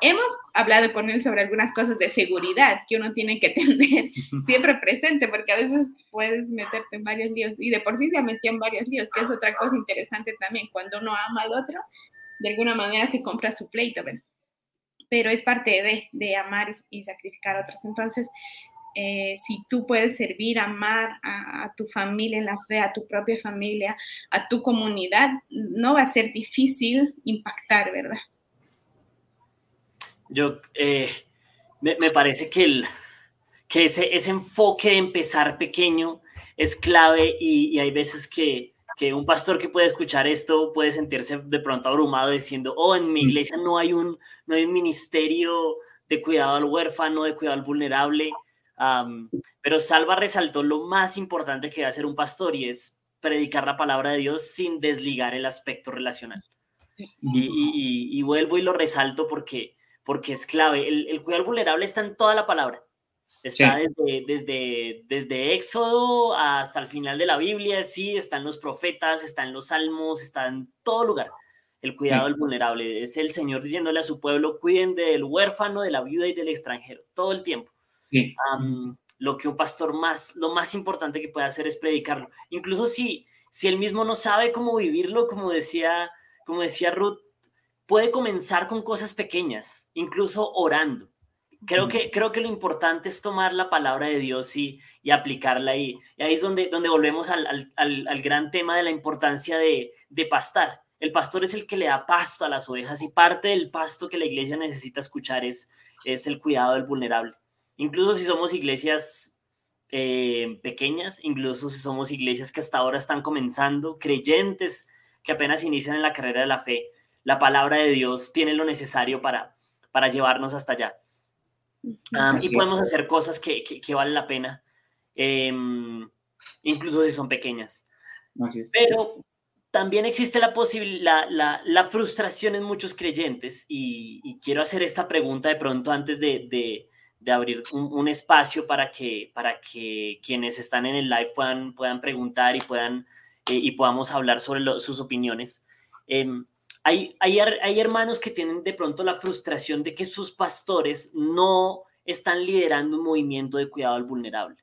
Hemos hablado con él sobre algunas cosas de seguridad que uno tiene que tener siempre presente, porque a veces puedes meterte en varios líos y de por sí se ha metido en varios líos, que es otra cosa interesante también. Cuando uno ama al otro, de alguna manera se compra su pleito, pero es parte de, de amar y, sacrificar a otros. Entonces, eh, si tú puedes servir, amar a, a, tu familia en la fe, a tu propia familia, a tu comunidad, no va a ser difícil impactar, ¿verdad? Yo, eh, me, parece que, el, que ese, ese enfoque de empezar pequeño es clave y, hay veces que, que, un pastor que puede escuchar esto puede sentirse de pronto abrumado diciendo, oh, en mi iglesia no hay un, no hay un ministerio de cuidado al huérfano, de cuidado al vulnerable. pero Salva resaltó lo más importante que a hacer un pastor y es predicar la palabra de Dios sin desligar el aspecto relacional. Y, y, vuelvo y lo resalto porque porque es clave. El, el cuidado vulnerable está en toda la palabra. Está desde, desde, desde Éxodo hasta el final de la Biblia, sí, están los profetas, están los salmos, está en todo lugar. El cuidado del vulnerable. Es el Señor diciéndole a su pueblo, cuiden del huérfano, de la viuda y del extranjero, todo el tiempo. lo que un pastor más, lo más importante que puede hacer es predicarlo. Incluso si, si él mismo no sabe cómo vivirlo, como decía, como decía Ruth, puede comenzar con cosas pequeñas, incluso orando. Creo que, creo que lo importante es tomar la palabra de Dios y, y aplicarla ahí. Y ahí es donde, donde volvemos al, al, al, gran tema de la importancia de, de pastar. El pastor es el que le da pasto a las ovejas y parte del pasto que la iglesia necesita escuchar es, es el cuidado del vulnerable. Incluso si somos iglesias eh, pequeñas, incluso si somos iglesias que hasta ahora están comenzando, creyentes que apenas inician en la carrera de la fe, la palabra de Dios tiene lo necesario para, para llevarnos hasta allá. y podemos hacer cosas que, que, valen la pena, em, incluso si son pequeñas. Pero también existe la, posibilidad, la, la, frustración en muchos creyentes y, quiero hacer esta pregunta de pronto antes de, de, de abrir un, espacio para que, para que quienes están en el live puedan, puedan preguntar y, puedan, eh, y podamos hablar sobre sus opiniones. Em, hay, hay, hermanos que tienen de pronto la frustración de que sus pastores no están liderando un movimiento de cuidado al vulnerable.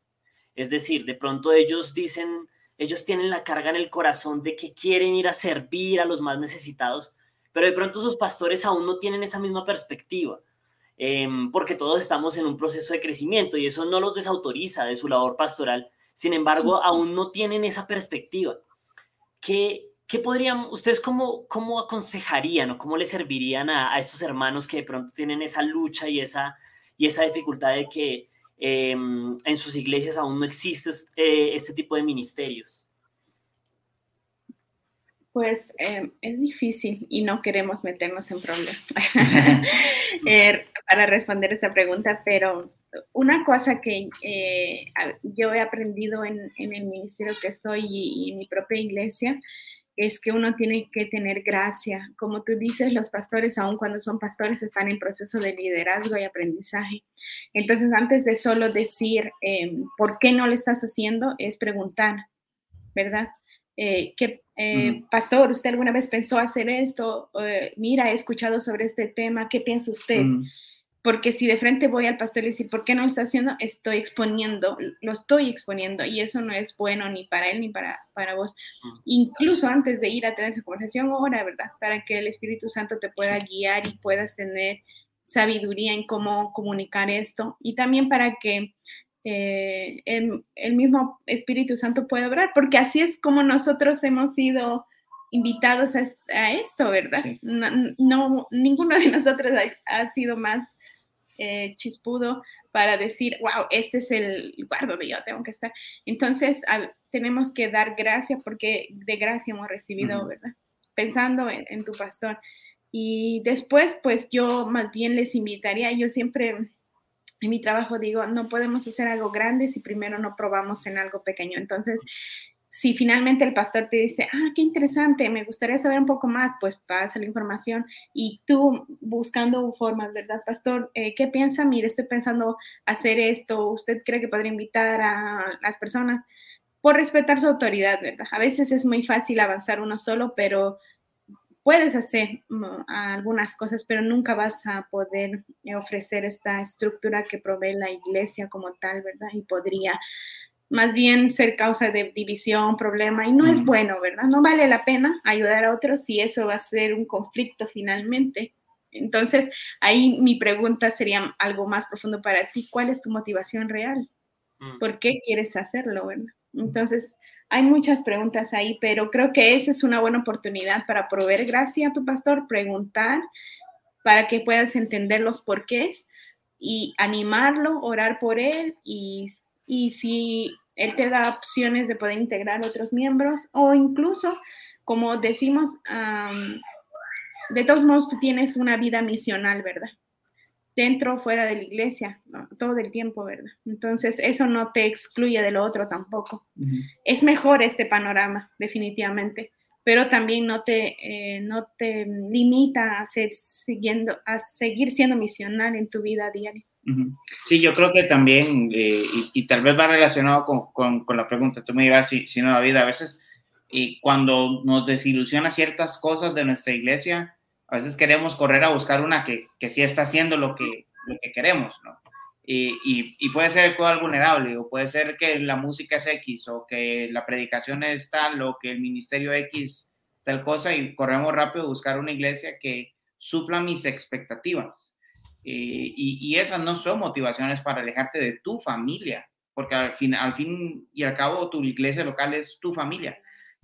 Es decir, de pronto ellos dicen, ellos tienen la carga en el corazón de que quieren ir a servir a los más necesitados, pero de pronto sus pastores aún no tienen esa misma perspectiva, em, porque todos estamos en un proceso de crecimiento y eso no los desautoriza de su labor pastoral. Sin embargo, aún no tienen esa perspectiva. ¿Qué, ¿qué podrían, ustedes cómo, cómo aconsejarían o cómo le servirían a, a, estos hermanos que de pronto tienen esa lucha y esa, y esa dificultad de que em, en sus iglesias aún no existe eh, este tipo de ministerios? Pues em, es difícil y no queremos meternos en problemas eh, para responder esa pregunta, pero una cosa que eh, yo he aprendido en, el ministerio que estoy y, en mi propia iglesia es que uno tiene que tener gracia. Como tú dices, los pastores, aun cuando son pastores, están en proceso de liderazgo y aprendizaje. Entonces, antes de solo decir em, por qué no lo estás haciendo, es preguntar, ¿verdad? Eh, que, eh, pastor, ¿usted alguna vez pensó hacer esto? mira, he escuchado sobre este tema, ¿qué piensa usted? Porque si de frente voy al pastor y decir, ¿por qué no lo está haciendo? Estoy exponiendo, lo estoy exponiendo y eso no es bueno ni para él ni para, para vos. Incluso antes de ir a tener esa conversación, ora, ¿verdad? Para que el Espíritu Santo te pueda guiar y puedas tener sabiduría en cómo comunicar esto y también para que eh, el, el, mismo Espíritu Santo pueda obrar, porque así es como nosotros hemos sido invitados a, esto, ¿verdad? No, ninguno de nosotros ha sido más eh, chispudo para decir, wow, este es el lugar donde yo tengo que estar. Entonces, tenemos que dar gracias porque de gracia hemos recibido, ¿verdad? Pensando en, tu pastor. Y después, pues yo más bien les invitaría, yo siempre en mi trabajo digo, no podemos hacer algo grande si primero no probamos en algo pequeño. Entonces, si finalmente el pastor te dice, ah, qué interesante, me gustaría saber un poco más, pues pasa la información y tú buscando formas, ¿verdad, pastor? Eh, ¿Qué piensa? Mire, estoy pensando hacer esto, ¿usted cree que podría invitar a las personas? Por respetar su autoridad, ¿verdad? A veces es muy fácil avanzar uno solo, pero puedes hacer mm, algunas cosas, pero nunca vas a poder ofrecer esta estructura que provee la iglesia como tal, ¿verdad? Y podría más bien ser causa de división, problema, y no es bueno, ¿verdad? No vale la pena ayudar a otros si eso va a ser un conflicto finalmente. Entonces, ahí mi pregunta sería algo más profundo para ti. ¿Cuál es tu motivación real? Mm. ¿Por qué quieres hacerlo, verdad? Entonces, hay muchas preguntas ahí, pero creo que esa es una buena oportunidad para proveer gracia a tu pastor, preguntar para que puedas entender los porqués y animarlo, orar por él y y si él te da opciones de poder integrar otros miembros o incluso, como decimos, de todos modos tú tienes una vida misional, ¿verdad? Dentro o fuera de la iglesia, todo el tiempo, ¿verdad? Entonces, eso no te excluye de lo otro tampoco. Es mejor este panorama, definitivamente, pero también no te, eh, no te limita a, ser, siguiendo, a seguir siendo misional en tu vida diaria. Sí, yo creo que también, eh, y, tal vez va relacionado con, con, la pregunta, tú me dirás si, si no, David, a veces y cuando nos desilusiona ciertas cosas de nuestra iglesia, a veces queremos correr a buscar una que, que sí está haciendo lo que, lo que queremos, ¿no? Y, y, puede ser algo vulnerable, o puede ser que la música es X, o que la predicación es tal, o que el ministerio X tal cosa, y corremos rápido a buscar una iglesia que supla mis expectativas. Eh, y, esas no son motivaciones para alejarte de tu familia, porque al fin, al fin y al cabo tu iglesia local es tu familia.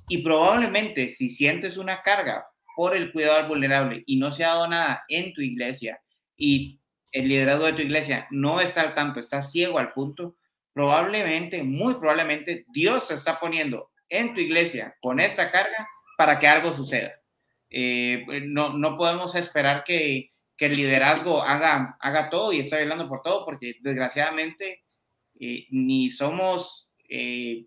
Y probablemente si sientes una carga por el cuidado al vulnerable y no se ha dado nada en tu iglesia y el liderazgo de tu iglesia no está al tanto, está ciego al punto, probablemente, muy probablemente, Dios se está poniendo en tu iglesia con esta carga para que algo suceda. Eh, no, no podemos esperar que, que el liderazgo haga, haga todo y esté hablando por todo, porque desgraciadamente eh, ni somos, eh,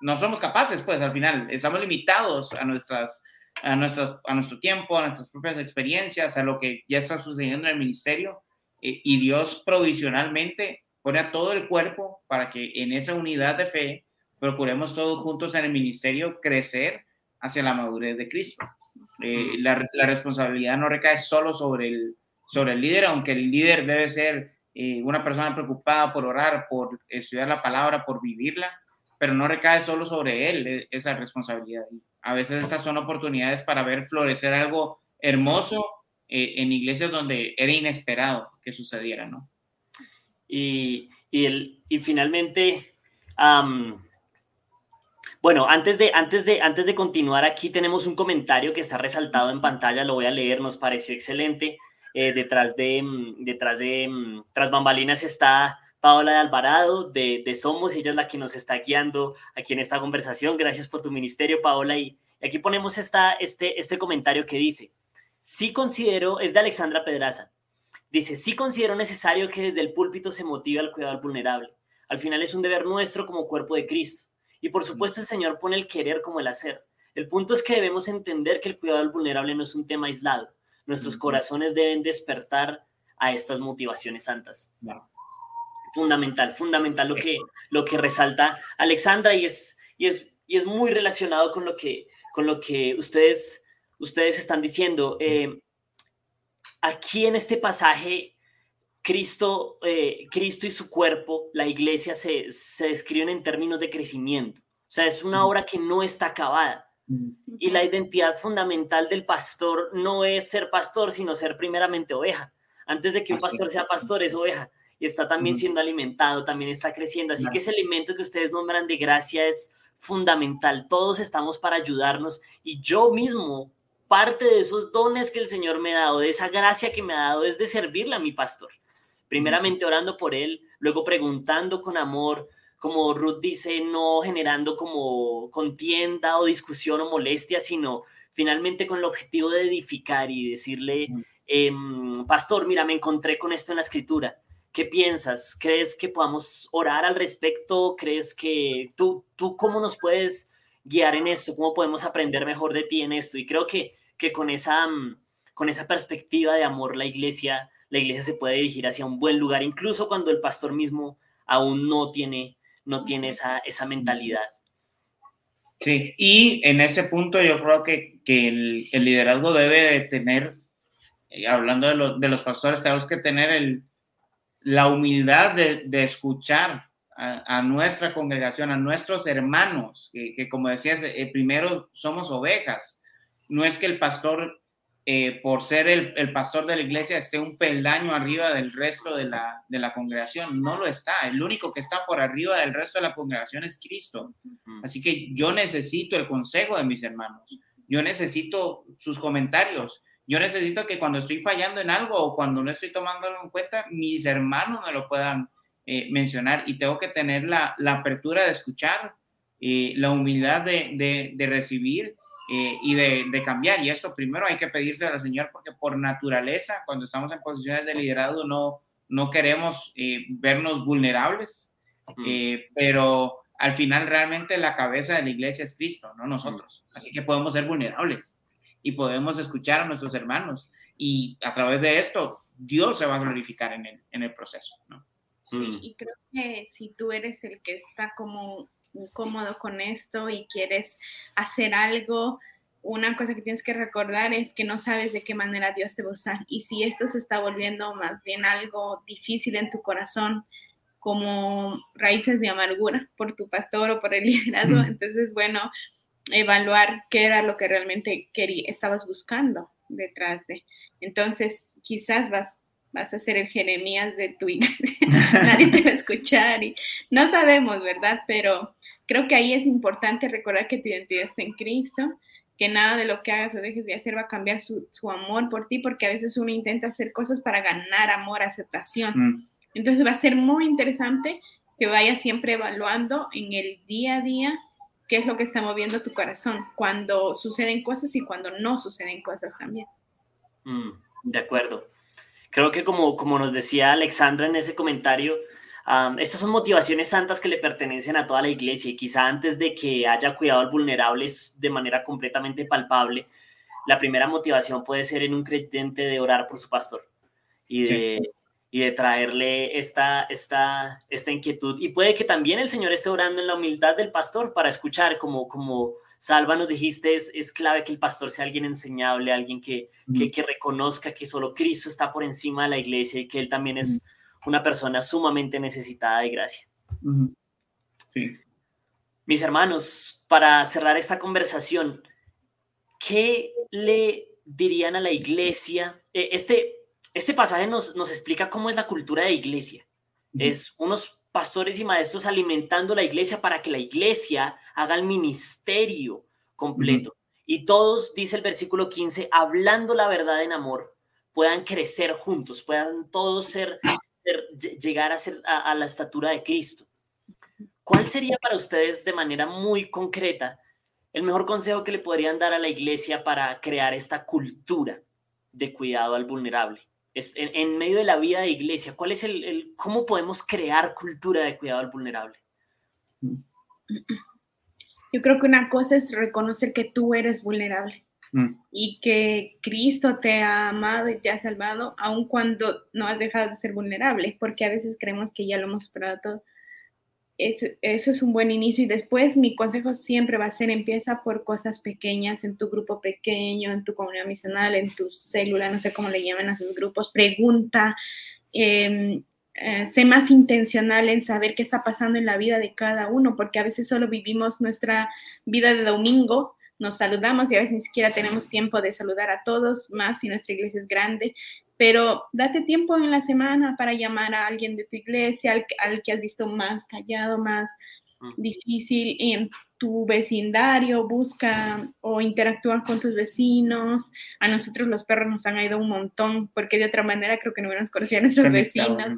no somos capaces, pues al final, estamos limitados a, nuestras, a, nuestro, a nuestro tiempo, a nuestras propias experiencias, a lo que ya está sucediendo en el ministerio, eh, y Dios provisionalmente pone a todo el cuerpo para que en esa unidad de fe procuremos todos juntos en el ministerio crecer hacia la madurez de Cristo. la, la, responsabilidad no recae solo sobre el, sobre el líder, aunque el líder debe ser eh, una persona preocupada por orar, por estudiar la palabra, por vivirla, pero no recae solo sobre él e, esa responsabilidad. A veces estas son oportunidades para ver florecer algo hermoso eh, en iglesias donde era inesperado que sucediera, ¿no? Y, y, el, y finalmente, bueno, antes de, antes, de, antes de continuar, aquí tenemos un comentario que está resaltado en pantalla, lo voy a leer, nos pareció excelente. Eh, detrás de, mm, detrás de, mm, tras bambalinas está Paola de Alvarado de, de Somos, ella es la que nos está guiando aquí en esta conversación. Gracias por tu ministerio, Paola. Y aquí ponemos esta, este, este comentario que dice, sí considero, es de Alexandra Pedraza, dice, sí considero necesario que desde el púlpito se motive al cuidado al vulnerable. Al final es un deber nuestro como cuerpo de Cristo. Y por supuesto el Señor pone el querer como el hacer. El punto es que debemos entender que el cuidado al vulnerable no es un tema aislado. Nuestros corazones deben despertar a estas motivaciones santas. Fundamental, fundamental lo que, lo que resalta Alexandra y es, y, es, y es muy relacionado con lo que, con lo que ustedes, ustedes están diciendo. Eh, aquí en este pasaje, Cristo, eh, Cristo y su cuerpo, la iglesia, se, se describen en términos de crecimiento. O sea, es una obra que no está acabada. Y la identidad fundamental del pastor no es ser pastor, sino ser primeramente oveja. Antes de que un pastor sea pastor, es oveja. Y está también siendo alimentado, también está creciendo. Así que ese alimento que ustedes nombran de gracia es fundamental. Todos estamos para ayudarnos. Y yo mismo, parte de esos dones que el Señor me ha dado, de esa gracia que me ha dado, es de servirle a mi pastor. Primeramente orando por él, luego preguntando con amor, como Ruth dice, no generando como contienda o discusión o molestia, sino finalmente con el objetivo de edificar y decirle, em, pastor, mira, me encontré con esto en la escritura. ¿Qué piensas? ¿Crees que podamos orar al respecto? ¿Crees que tú, tú cómo nos puedes guiar en esto? ¿Cómo podemos aprender mejor de ti en esto? Y creo que, que con, esa, con esa perspectiva de amor, la iglesia, la iglesia se puede dirigir hacia un buen lugar, incluso cuando el pastor mismo aún no tiene no tiene esa, esa mentalidad. Sí, y en ese punto yo creo que, que el, liderazgo debe de tener, eh, hablando de, lo, de, los pastores, tenemos que tener el, la humildad de, escuchar a, nuestra congregación, a nuestros hermanos, que, que como decías, eh, primero somos ovejas. No es que el pastor eh, por ser el, el, pastor de la iglesia, esté un peldaño arriba del resto de la, de la, congregación. No lo está. El único que está por arriba del resto de la congregación es Cristo. Así que yo necesito el consejo de mis hermanos. Yo necesito sus comentarios. Yo necesito que cuando estoy fallando en algo o cuando no estoy tomándolo en cuenta, mis hermanos me lo puedan eh, mencionar y tengo que tener la, la apertura de escuchar, eh, la humildad de, de, de recibir eh, y de, de, cambiar. Y esto primero hay que pedirse al Señor porque por naturaleza, cuando estamos en posiciones de liderazgo, no, no queremos eh, vernos vulnerables, eh, pero al final realmente la cabeza de la iglesia es Cristo, no nosotros. Así que podemos ser vulnerables y podemos escuchar a nuestros hermanos y a través de esto Dios se va a glorificar en el, en el proceso. ¿no? Sí, y creo que si tú eres el que está como incómodo con esto y quieres hacer algo, una cosa que tienes que recordar es que no sabes de qué manera Dios te va a usar. Y si esto se está volviendo más bien algo difícil en tu corazón, como raíces de amargura por tu pastor o por el liderazgo, entonces, bueno, evaluar qué era lo que realmente quería, estabas buscando detrás de. Entonces, quizás vas, vas a ser el Jeremías de tu iglesia, nadie te va a escuchar y no sabemos, ¿verdad? Pero creo que ahí es importante recordar que tu identidad está en Cristo, que nada de lo que hagas o dejes de hacer va a cambiar su, su amor por ti, porque a veces uno intenta hacer cosas para ganar amor, aceptación. Mm. Entonces va a ser muy interesante que vayas siempre evaluando en el día a día qué es lo que está moviendo tu corazón, cuando suceden cosas y cuando no suceden cosas también. Mm, de acuerdo. Creo que como, como nos decía Alexandra en ese comentario, Um, estas son motivaciones santas que le pertenecen a toda la iglesia y quizá antes de que haya cuidado al vulnerable de manera completamente palpable, la primera motivación puede ser en un creyente de orar por su pastor y de, sí. y de traerle esta, esta, esta inquietud. Y puede que también el Señor esté orando en la humildad del pastor para escuchar, como, como Salva nos dijiste, es, es clave que el pastor sea alguien enseñable, alguien que, mm. que, que, reconozca que solo Cristo está por encima de la iglesia y que Él también es... Mm una persona sumamente necesitada de gracia. Sí. Mis hermanos, para cerrar esta conversación, ¿qué le dirían a la iglesia? Eh, este, este pasaje nos, nos explica cómo es la cultura de iglesia. Es unos pastores y maestros alimentando la iglesia para que la iglesia haga el ministerio completo. Y todos, dice el versículo 15, hablando la verdad en amor, puedan crecer juntos, puedan todos ser llegar a, ser, a, la estatura de Cristo. ¿Cuál sería para ustedes de manera muy concreta el mejor consejo que le podrían dar a la iglesia para crear esta cultura de cuidado al vulnerable? En, en medio de la vida de iglesia, ¿cuál es el, el, cómo podemos crear cultura de cuidado al vulnerable? Yo creo que una cosa es reconocer que tú eres vulnerable mm. y que Cristo te ha amado y te ha salvado, aun cuando no has dejado de ser vulnerable, porque a veces creemos que ya lo hemos superado todo. Eso, es un buen inicio. Y después mi consejo siempre va a ser empieza por cosas pequeñas en tu grupo pequeño, en tu comunidad misional, en tu célula, no sé cómo le llaman a sus grupos, pregunta, eh, eh, sé más intencional en saber qué está pasando en la vida de cada uno, porque a veces solo vivimos nuestra vida de domingo, nos saludamos y a veces ni siquiera tenemos tiempo de saludar a todos, más si nuestra iglesia es grande, pero date tiempo en la semana para llamar a alguien de tu iglesia, al, al que has visto más callado, más difícil en tu vecindario, busca o interactúa con tus vecinos. A nosotros los perros nos han ido un montón, porque de otra manera creo que no hubiéramos conocido a nuestros vecinos.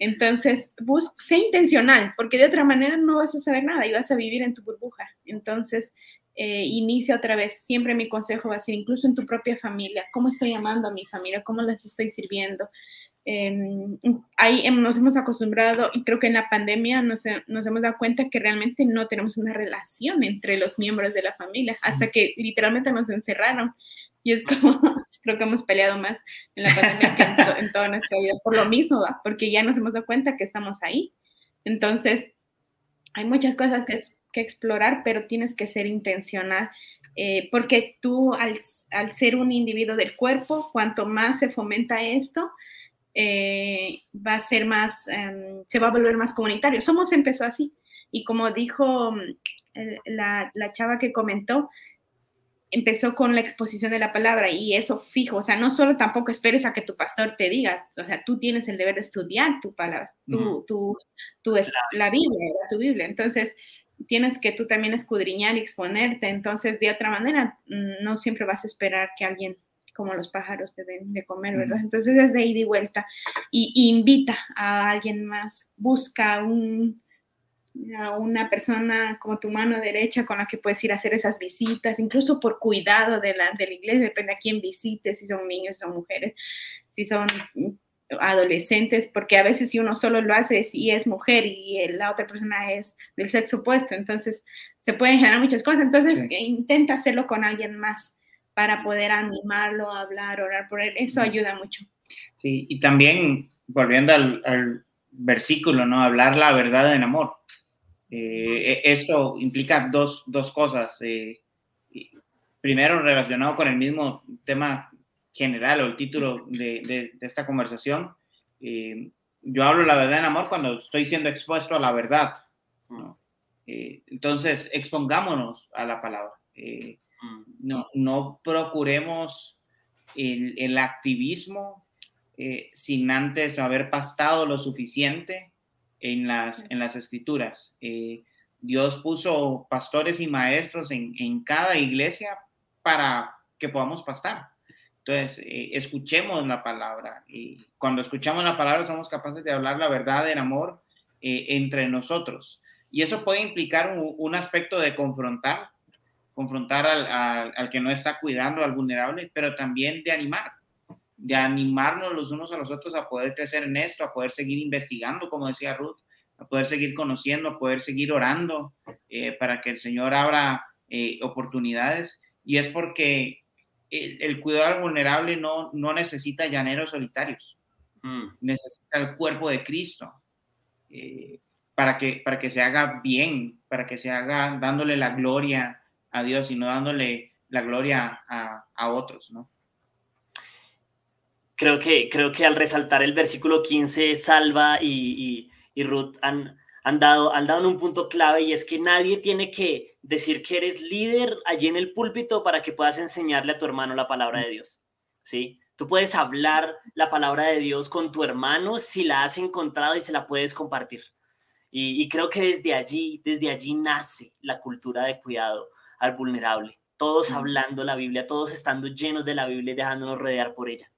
Entonces, bus sé intencional, porque de otra manera no vas a saber nada y vas a vivir en tu burbuja. Entonces, eh, inicia otra vez. Siempre mi consejo va a ser, incluso en tu propia familia, cómo estoy amando a mi familia, cómo les estoy sirviendo. Em, ahí nos hemos acostumbrado y creo que en la pandemia nos, nos, hemos dado cuenta que realmente no tenemos una relación entre los miembros de la familia, hasta que literalmente nos encerraron. Y es como, creo que hemos peleado más en la pandemia que en, toda nuestra vida, por lo mismo, porque ya nos hemos dado cuenta que estamos ahí. Entonces, hay muchas cosas que, que explorar, pero tienes que ser intencional, eh, porque tú al, al ser un individuo del cuerpo, cuanto más se fomenta esto, eh, va a ser más, em, se va a volver más comunitario. Somos empezó así. Y como dijo mm, la, la, chava que comentó, empezó con la exposición de la palabra y eso fijo, o sea, no solo tampoco esperes a que tu pastor te diga, o sea, tú tienes el deber de estudiar tu palabra, tu, tu, tu la Biblia, tu Biblia. Entonces, tienes que tú también escudriñar y exponerte. Entonces, de otra manera, mm, no siempre vas a esperar que alguien como los pájaros te den de comer, ¿verdad? Entonces es de ida y vuelta. Y, invita a alguien más, busca un, a una persona como tu mano derecha con la que puedes ir a hacer esas visitas, incluso por cuidado de la, de la iglesia, depende a quién visites, si son niños, si son mujeres, si son adolescentes, porque a veces si uno solo lo hace y es mujer y la otra persona es del sexo opuesto, entonces se pueden generar muchas cosas, entonces intenta hacerlo con alguien más para poder animarlo, hablar, orar por él. Eso ayuda mucho. Sí, y también, volviendo al, versículo, ¿no? Hablar la verdad en amor. Eh, e, esto implica dos, dos cosas. Eh, primero, relacionado con el mismo tema general o el título de, de, esta conversación, eh, yo hablo la verdad en amor cuando estoy siendo expuesto a la verdad. ¿no? entonces, expongámonos a la palabra. No, no procuremos el, activismo eh, sin antes haber pastado lo suficiente en las, en las escrituras. Eh, Dios puso pastores y maestros en, cada iglesia para que podamos pastar. Entonces, eh, escuchemos la palabra. Y cuando escuchamos la palabra somos capaces de hablar la verdad en amor entre nosotros. Y eso puede implicar un aspecto de confrontar, confrontar al, al, que no está cuidando, al vulnerable, pero también de animar, de animarnos los unos a los otros a poder crecer en esto, a poder seguir investigando, como decía Ruth, a poder seguir conociendo, a poder seguir orando eh, para que el Señor abra eh, oportunidades. Y es porque el, cuidado al vulnerable no, no necesita llaneros solitarios, mm. necesita el cuerpo de Cristo. Eh, para que, para que se haga bien, para que se haga dándole la gloria a Dios y no dándole la gloria a, otros, ¿no? Creo que, creo que al resaltar el versículo 15, Salva y, Ruth han, han, dado, han dado en un punto clave y es que nadie tiene que decir que eres líder allí en el púlpito para que puedas enseñarle a tu hermano la palabra de Dios, ¿sí? Tú puedes hablar la palabra de Dios con tu hermano si la has encontrado y se la puedes compartir. Y, y creo que desde allí, desde allí nace la cultura de cuidado al vulnerable, todos hablando la Biblia, todos estando llenos de la Biblia y dejándonos rodear por ella.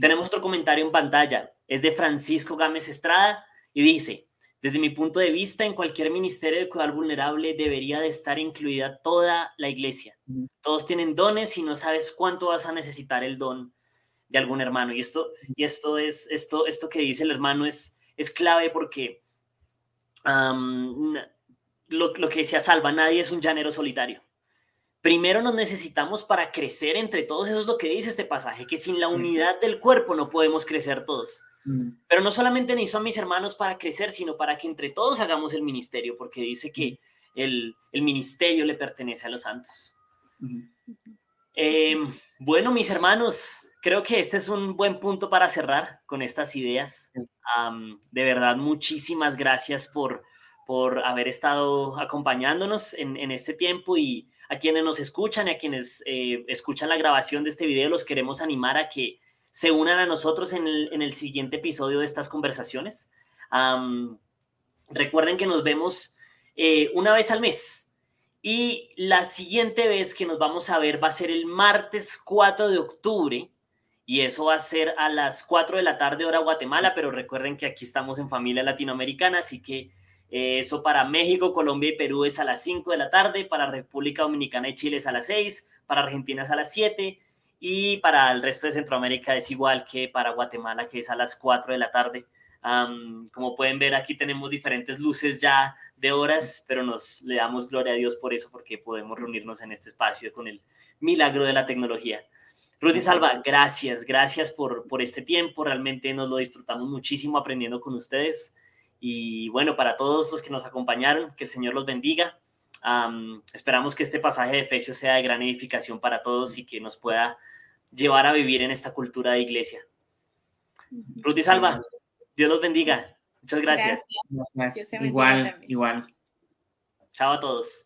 Tenemos otro comentario en pantalla, es de Francisco Gámez Estrada y dice, desde mi punto de vista, en cualquier ministerio de cuidado vulnerable debería de estar incluida toda la iglesia. Todos tienen dones y no sabes cuánto vas a necesitar el don de algún hermano. Y esto, y esto es, esto, esto que dice el hermano es, es clave porque lo, lo que decía Salva, nadie es un llanero solitario. Primero nos necesitamos para crecer entre todos, eso es lo que dice este pasaje, que sin la unidad del cuerpo no podemos crecer todos. Mm. Pero no solamente ni son mis hermanos para crecer, sino para que entre todos hagamos el ministerio, porque dice que el, el ministerio le pertenece a los santos. Em, bueno, mis hermanos, creo que este es un buen punto para cerrar con estas ideas. de verdad, muchísimas gracias por, por haber estado acompañándonos en, en este tiempo y a quienes nos escuchan y a quienes eh, escuchan la grabación de este video, los queremos animar a que se unan a nosotros en el, siguiente episodio de estas conversaciones. recuerden que nos vemos eh, una vez al mes y la siguiente vez que nos vamos a ver va a ser el martes 4 de octubre y eso va a ser a las 4 de la tarde hora Guatemala, pero recuerden que aquí estamos en familia latinoamericana, así que eh, eso para México, Colombia y Perú es a las 5 de la tarde, para República Dominicana y Chile es a las 6, para Argentina es a las 7 y para el resto de Centroamérica es igual que para Guatemala, que es a las 4 de la tarde. como pueden ver, aquí tenemos diferentes luces ya de horas, pero nos le damos gloria a Dios por eso, porque podemos reunirnos en este espacio con el milagro de la tecnología. Rudy Salva, gracias, gracias por, por este tiempo, realmente nos lo disfrutamos muchísimo aprendiendo con ustedes. Y bueno, para todos los que nos acompañaron, que el Señor los bendiga. Esperamos que este pasaje de Efesios sea de gran edificación para todos y que nos pueda llevar a vivir en esta cultura de iglesia. Ruth y Salva, Dios los bendiga. Muchas gracias. gracias. Igual, igual. Chao a todos.